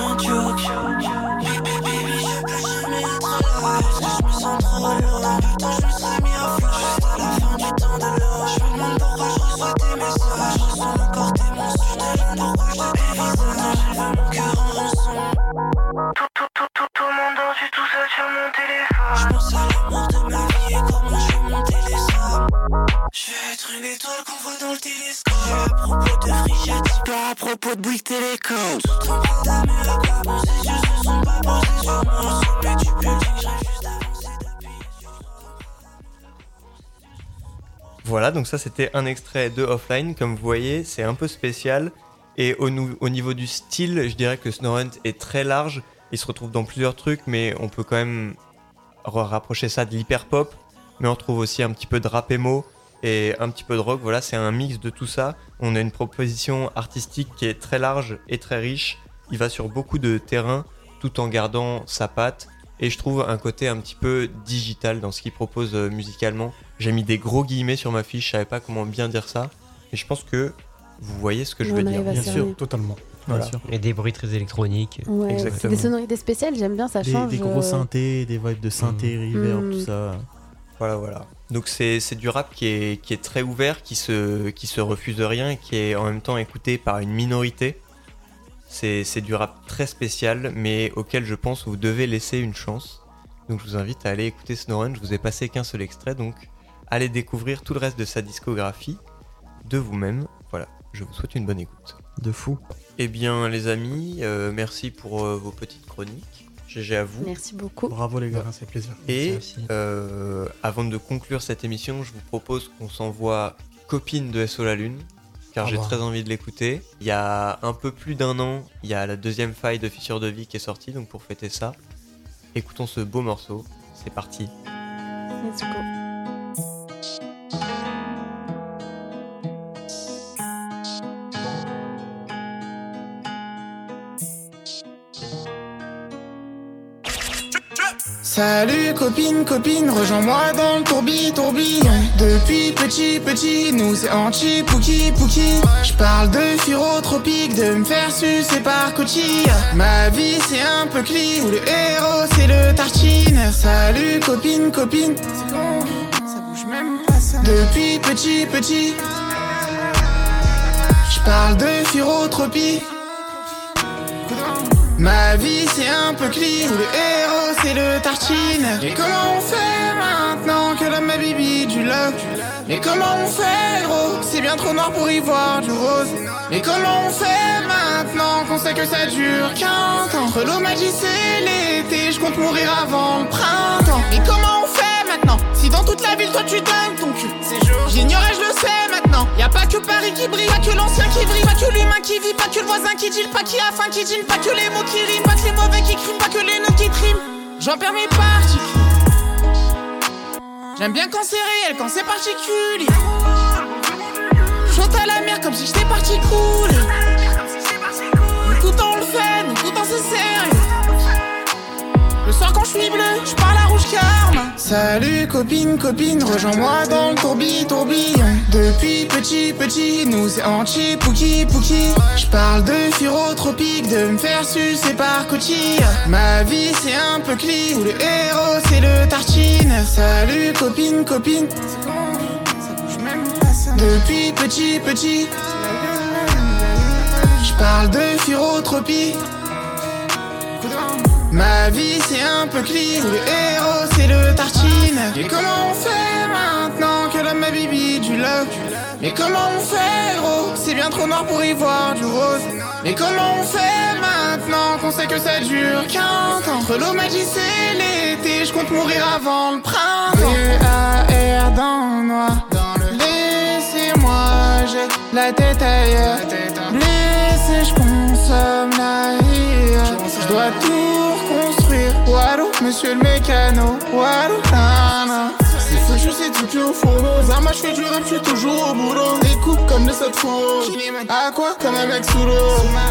Donc ça c'était un extrait de Offline. Comme vous voyez, c'est un peu spécial. Et au, niveau du style, je dirais que Snorunt est très large. Il se retrouve dans plusieurs trucs, mais on peut quand même ra- rapprocher ça de l'hyper pop. Mais on retrouve aussi un petit peu de rap emo et un petit peu de rock. Voilà, c'est un mix de tout ça. On a une proposition artistique qui est très large et très riche. Il va sur beaucoup de terrains tout en gardant sa patte. Et je trouve un côté un petit peu digital dans ce qu'il propose euh, musicalement. J'ai mis des gros guillemets sur ma fiche, je savais pas comment bien dire ça. Mais je pense que vous voyez ce que je veux dire. Bien sûr, totalement. Voilà. Et des bruits très électroniques. Ouais, c'est des sonorités spéciales, j'aime bien, ça Des, change. des gros euh, synthés, des vibes de synthé, reverb, Mm. tout ça. Voilà, voilà. Donc c'est c'est du rap qui est, qui est très ouvert, qui se, qui se refuse de rien et qui est en même temps écouté par une minorité. C'est c'est du rap très spécial, mais auquel je pense vous devez laisser une chance. Donc je vous invite à aller écouter Snowrun. Je vous ai passé qu'un seul extrait, donc allez découvrir tout le reste de sa discographie de vous-même. Voilà, je vous souhaite une bonne écoute. De fou. Eh bien les amis, euh, merci pour euh, vos petites chroniques. GG à vous. Merci beaucoup. Bravo les gars. C'est plaisir. Et euh, avant de conclure cette émission, je vous propose qu'on s'envoie Copine de SO La Lune, car j'ai très envie de l'écouter. Il y a un peu plus d'un an, il y a la deuxième faille de Fissure de Vie qui est sortie, donc pour fêter ça, écoutons ce beau morceau. C'est parti. Let's go. Salut copine, copine, rejoins-moi dans le tourbi, tourbillon. Depuis petit, petit, nous c'est anti pouki, pouki J'parle de furotropique, de me faire sucer par Coty. Ma vie c'est un peu cli, où le héros c'est le tartine. Salut copine, copine, ça bouge même pas ça. Depuis petit, petit. J'parle de furotropie Ma vie c'est un peu clean, le héros c'est le tartine. Et comment on fait maintenant que l'homme a bibi du love? Mais comment on fait gros, c'est bien trop noir pour y voir du rose. Mais comment on fait maintenant qu'on sait que ça dure qu'un temps? Entre l'eau magie c'est l'été, je compte mourir avant le printemps. Mais comment on fait maintenant? Si dans toute la ville toi tu donnes ton cul. J'ignorais maintenant Y a pas que Paris qui brille, pas que l'ancien qui brille Pas que l'humain qui vit, pas que le voisin qui deal Pas qui a faim qui deal, pas que les mots qui riment Pas que les mauvais qui criment, pas que les notes qui triment. J'en perds mes particules. J'aime bien quand c'est réel, quand c'est particulier. Chante à la mer comme si j'étais parti cool tout on le fait, tout c'est sérieux le soir quand je suis bleu, je parle à rouge karma Salut copine, copine, rejoins-moi dans le tourbi, tourbillon. Depuis petit, petit, nous c'est anti pouki, pouki Je parle de furotropique, de me faire sucer par Coty. Ma vie c'est un peu cli, où le héros c'est le tartine. Salut copine, copine, Depuis petit, petit. Je parle de furotropie Ma vie c'est un peu clean, le héros c'est le tartine. Et comment on fait maintenant que l'homme a bibi du love? Mais comment on fait gros, c'est bien trop noir pour y voir du rose. Mais comment on fait maintenant qu'on sait que ça dure qu'un temps? Entre l'eau magie c'est l'été, je compte mourir avant le printemps. V-A-R dans le Laissez-moi, j'ai la tête ailleurs. Blessé, je consomme la Je dois tout reconstruire. Walou, monsieur le mécano. Walou, nana. C'est fou, je sais tout au fond Zara, moi je fais du rap, je suis toujours au boulot Des coupes comme le 7 faux À quoi Comme un mec sous l'eau?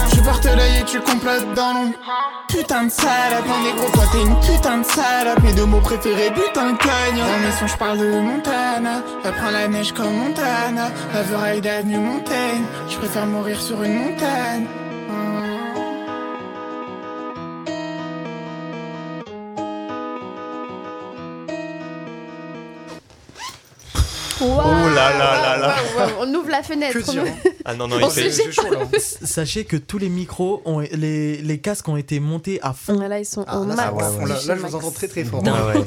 Je suis partenaire et tu complotes dans l'ombre. Putain de salope, mon négro, toi t'es une putain de salope. Mes deux mots préférés, putain de cagnon Dans mes sons, je parle de Montana. Apprends la neige comme Montana. Override avenue Montaigne. Je préfère mourir sur une montagne Oh là là là là. On ouvre la fenêtre. Que dire Ah non, non, On il fait. par le- [LAUGHS] Sachez que tous les micros, ont, les, les casques ont été montés à fond. Là, ils sont Ah, en là, max. fond. Là, je vous entends très très fort. Ah ouais.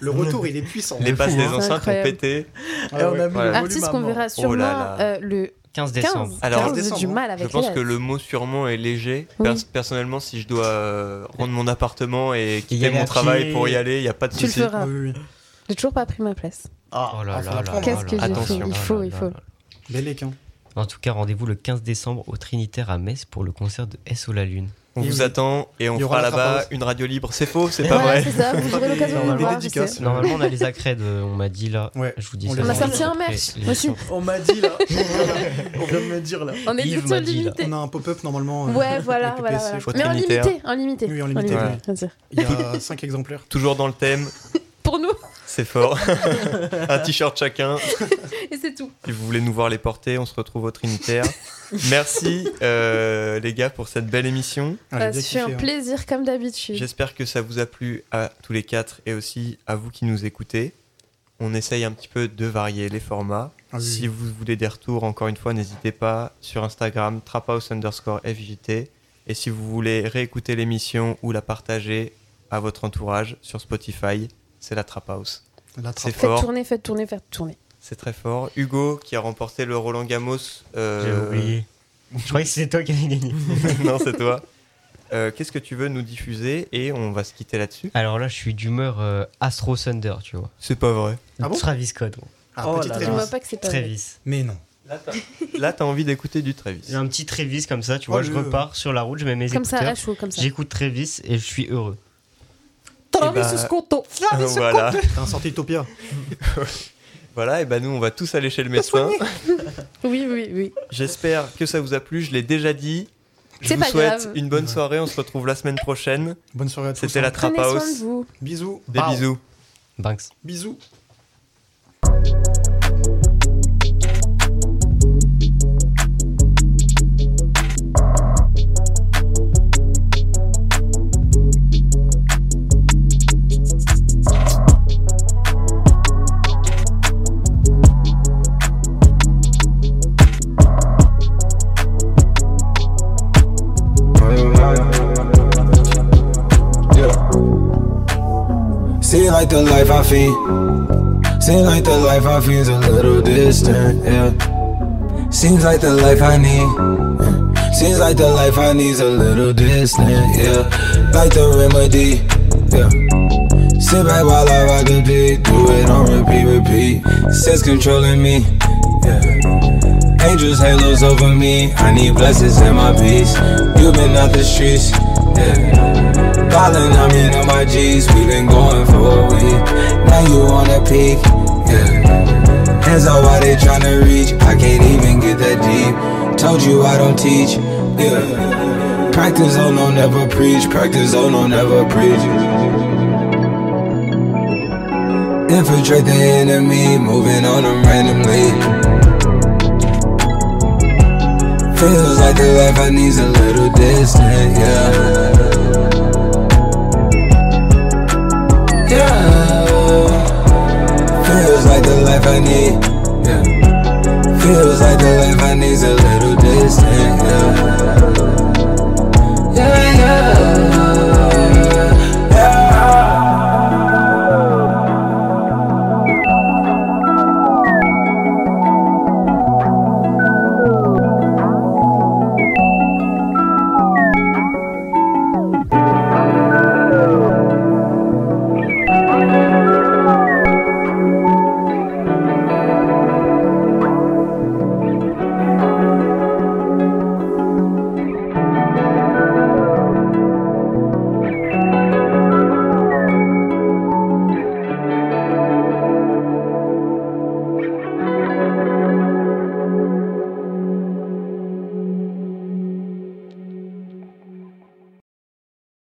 Le retour, il est puissant. Les passes des hein. Enceintes ont pété. Et on a mis Ouais. le Artiste qu'on verra sûrement Oh là là. euh, le 15 décembre. Alors, 15, j'ai du mal avec Je pense que le mot sûrement est léger. Oui. Pers- personnellement, si je dois euh, rendre mon appartement et quitter mon travail pied. pour y aller, il n'y a pas de Tu le souci. feras. Oui, oui. J'ai toujours pas pris ma place. Oh là Ah, là là Qu'est-ce que j'ai fait. Il faut, il faut. Bel équin. En tout cas, rendez-vous le 15 décembre au Trinitaire à Metz pour le concert de SO La Lune. On Et vous oui. attend et on fera là-bas une radio libre. C'est faux, c'est pas Voilà, vrai. c'est ça, vous aurez l'occasion de voir. Normalement, on a les accrèdes, euh, on m'a dit là. Ouais, Je vous dis on ça. On a sorti un merch. On m'a dit là. [LAUGHS] on vient de me dire là. M'a dit, là. limitée. On a un pop-up normalement. euh, Ouais, voilà, voilà. Mais en limité, en limité. Oui, en limité, ouais. Il y a 5 exemplaires. Toujours dans le thème, c'est fort. [LAUGHS] un t-shirt chacun. [LAUGHS] et c'est tout. Si vous voulez nous voir les porter, on se retrouve au Trinitaire. Merci euh, les gars pour cette belle émission. Ah, bien fait un hein. plaisir comme d'habitude. J'espère que ça vous a plu à tous les quatre et aussi à vous qui nous écoutez. On essaye un petit peu de varier les formats. Ah oui, si vous voulez des retours, encore une fois, n'hésitez pas sur Instagram, traphouse underscore FJT. Et si vous voulez réécouter l'émission ou la partager à votre entourage sur Spotify, c'est la Trap House. La C'est trappe. Faites fort, tourner, faites tourner, faites tourner. c'est très fort. Hugo qui a remporté le Roland Gamos. euh, J'ai oublié. Je croyais que c'était toi qui avais gagné. [LAUGHS] non, c'est toi. Euh, Qu'est-ce que tu veux nous diffuser Et on va se quitter là-dessus. Alors là, je suis d'humeur euh, Astro Thunder, tu vois. C'est pas vrai. Ah bon? Travis Scott. gros. Ah, Oh là Je vois pas que c'est pas vrai. Travis. Mais non. Là, t'as- envie d'écouter du Travis. J'ai un petit Travis comme ça, tu Oh, vois. Je repars sur la route, je mets mes Comme ça, écouteurs. chaud, comme ça. J'écoute Travis et je suis heureux. Travis bah, Scotto. Voilà. T'as un sorti Utopia. [LAUGHS] Voilà, et ben nous, on va tous aller chez le médecin. [LAUGHS] Oui, oui, oui. J'espère que ça vous a plu. Je l'ai déjà dit. Je C'est vous pas souhaite grave. une bonne soirée. On se retrouve la semaine prochaine. Bonne soirée à tous. C'était la Trap Prenez soin House. vous. Bisous. Des bisous. Banks. Bisous. Like the life I feed. Seems like the life I feed's a little distant, yeah. Seems like the life I need. Seems like the life I need's a little distant, yeah. Like the remedy, yeah. Sit back while I rock the beat, do it on repeat, repeat. Sense controlling me, yeah. Angels, halos over me. I need blessings in my peace. You've been out the streets, yeah. Calling, I mean, on my G's. We been going for a week. Now you on a peak, yeah. Hands up while they tryna reach. I can't even get that deep. Told you I don't teach, yeah. Practice, oh no, never preach. Practice, oh no, never preach. Infiltrate the enemy, moving on them randomly. Feels like the life I need's a little distant, yeah. Yeah. Feels like the life I need, yeah. Feels like the life I need's a little distant, yeah.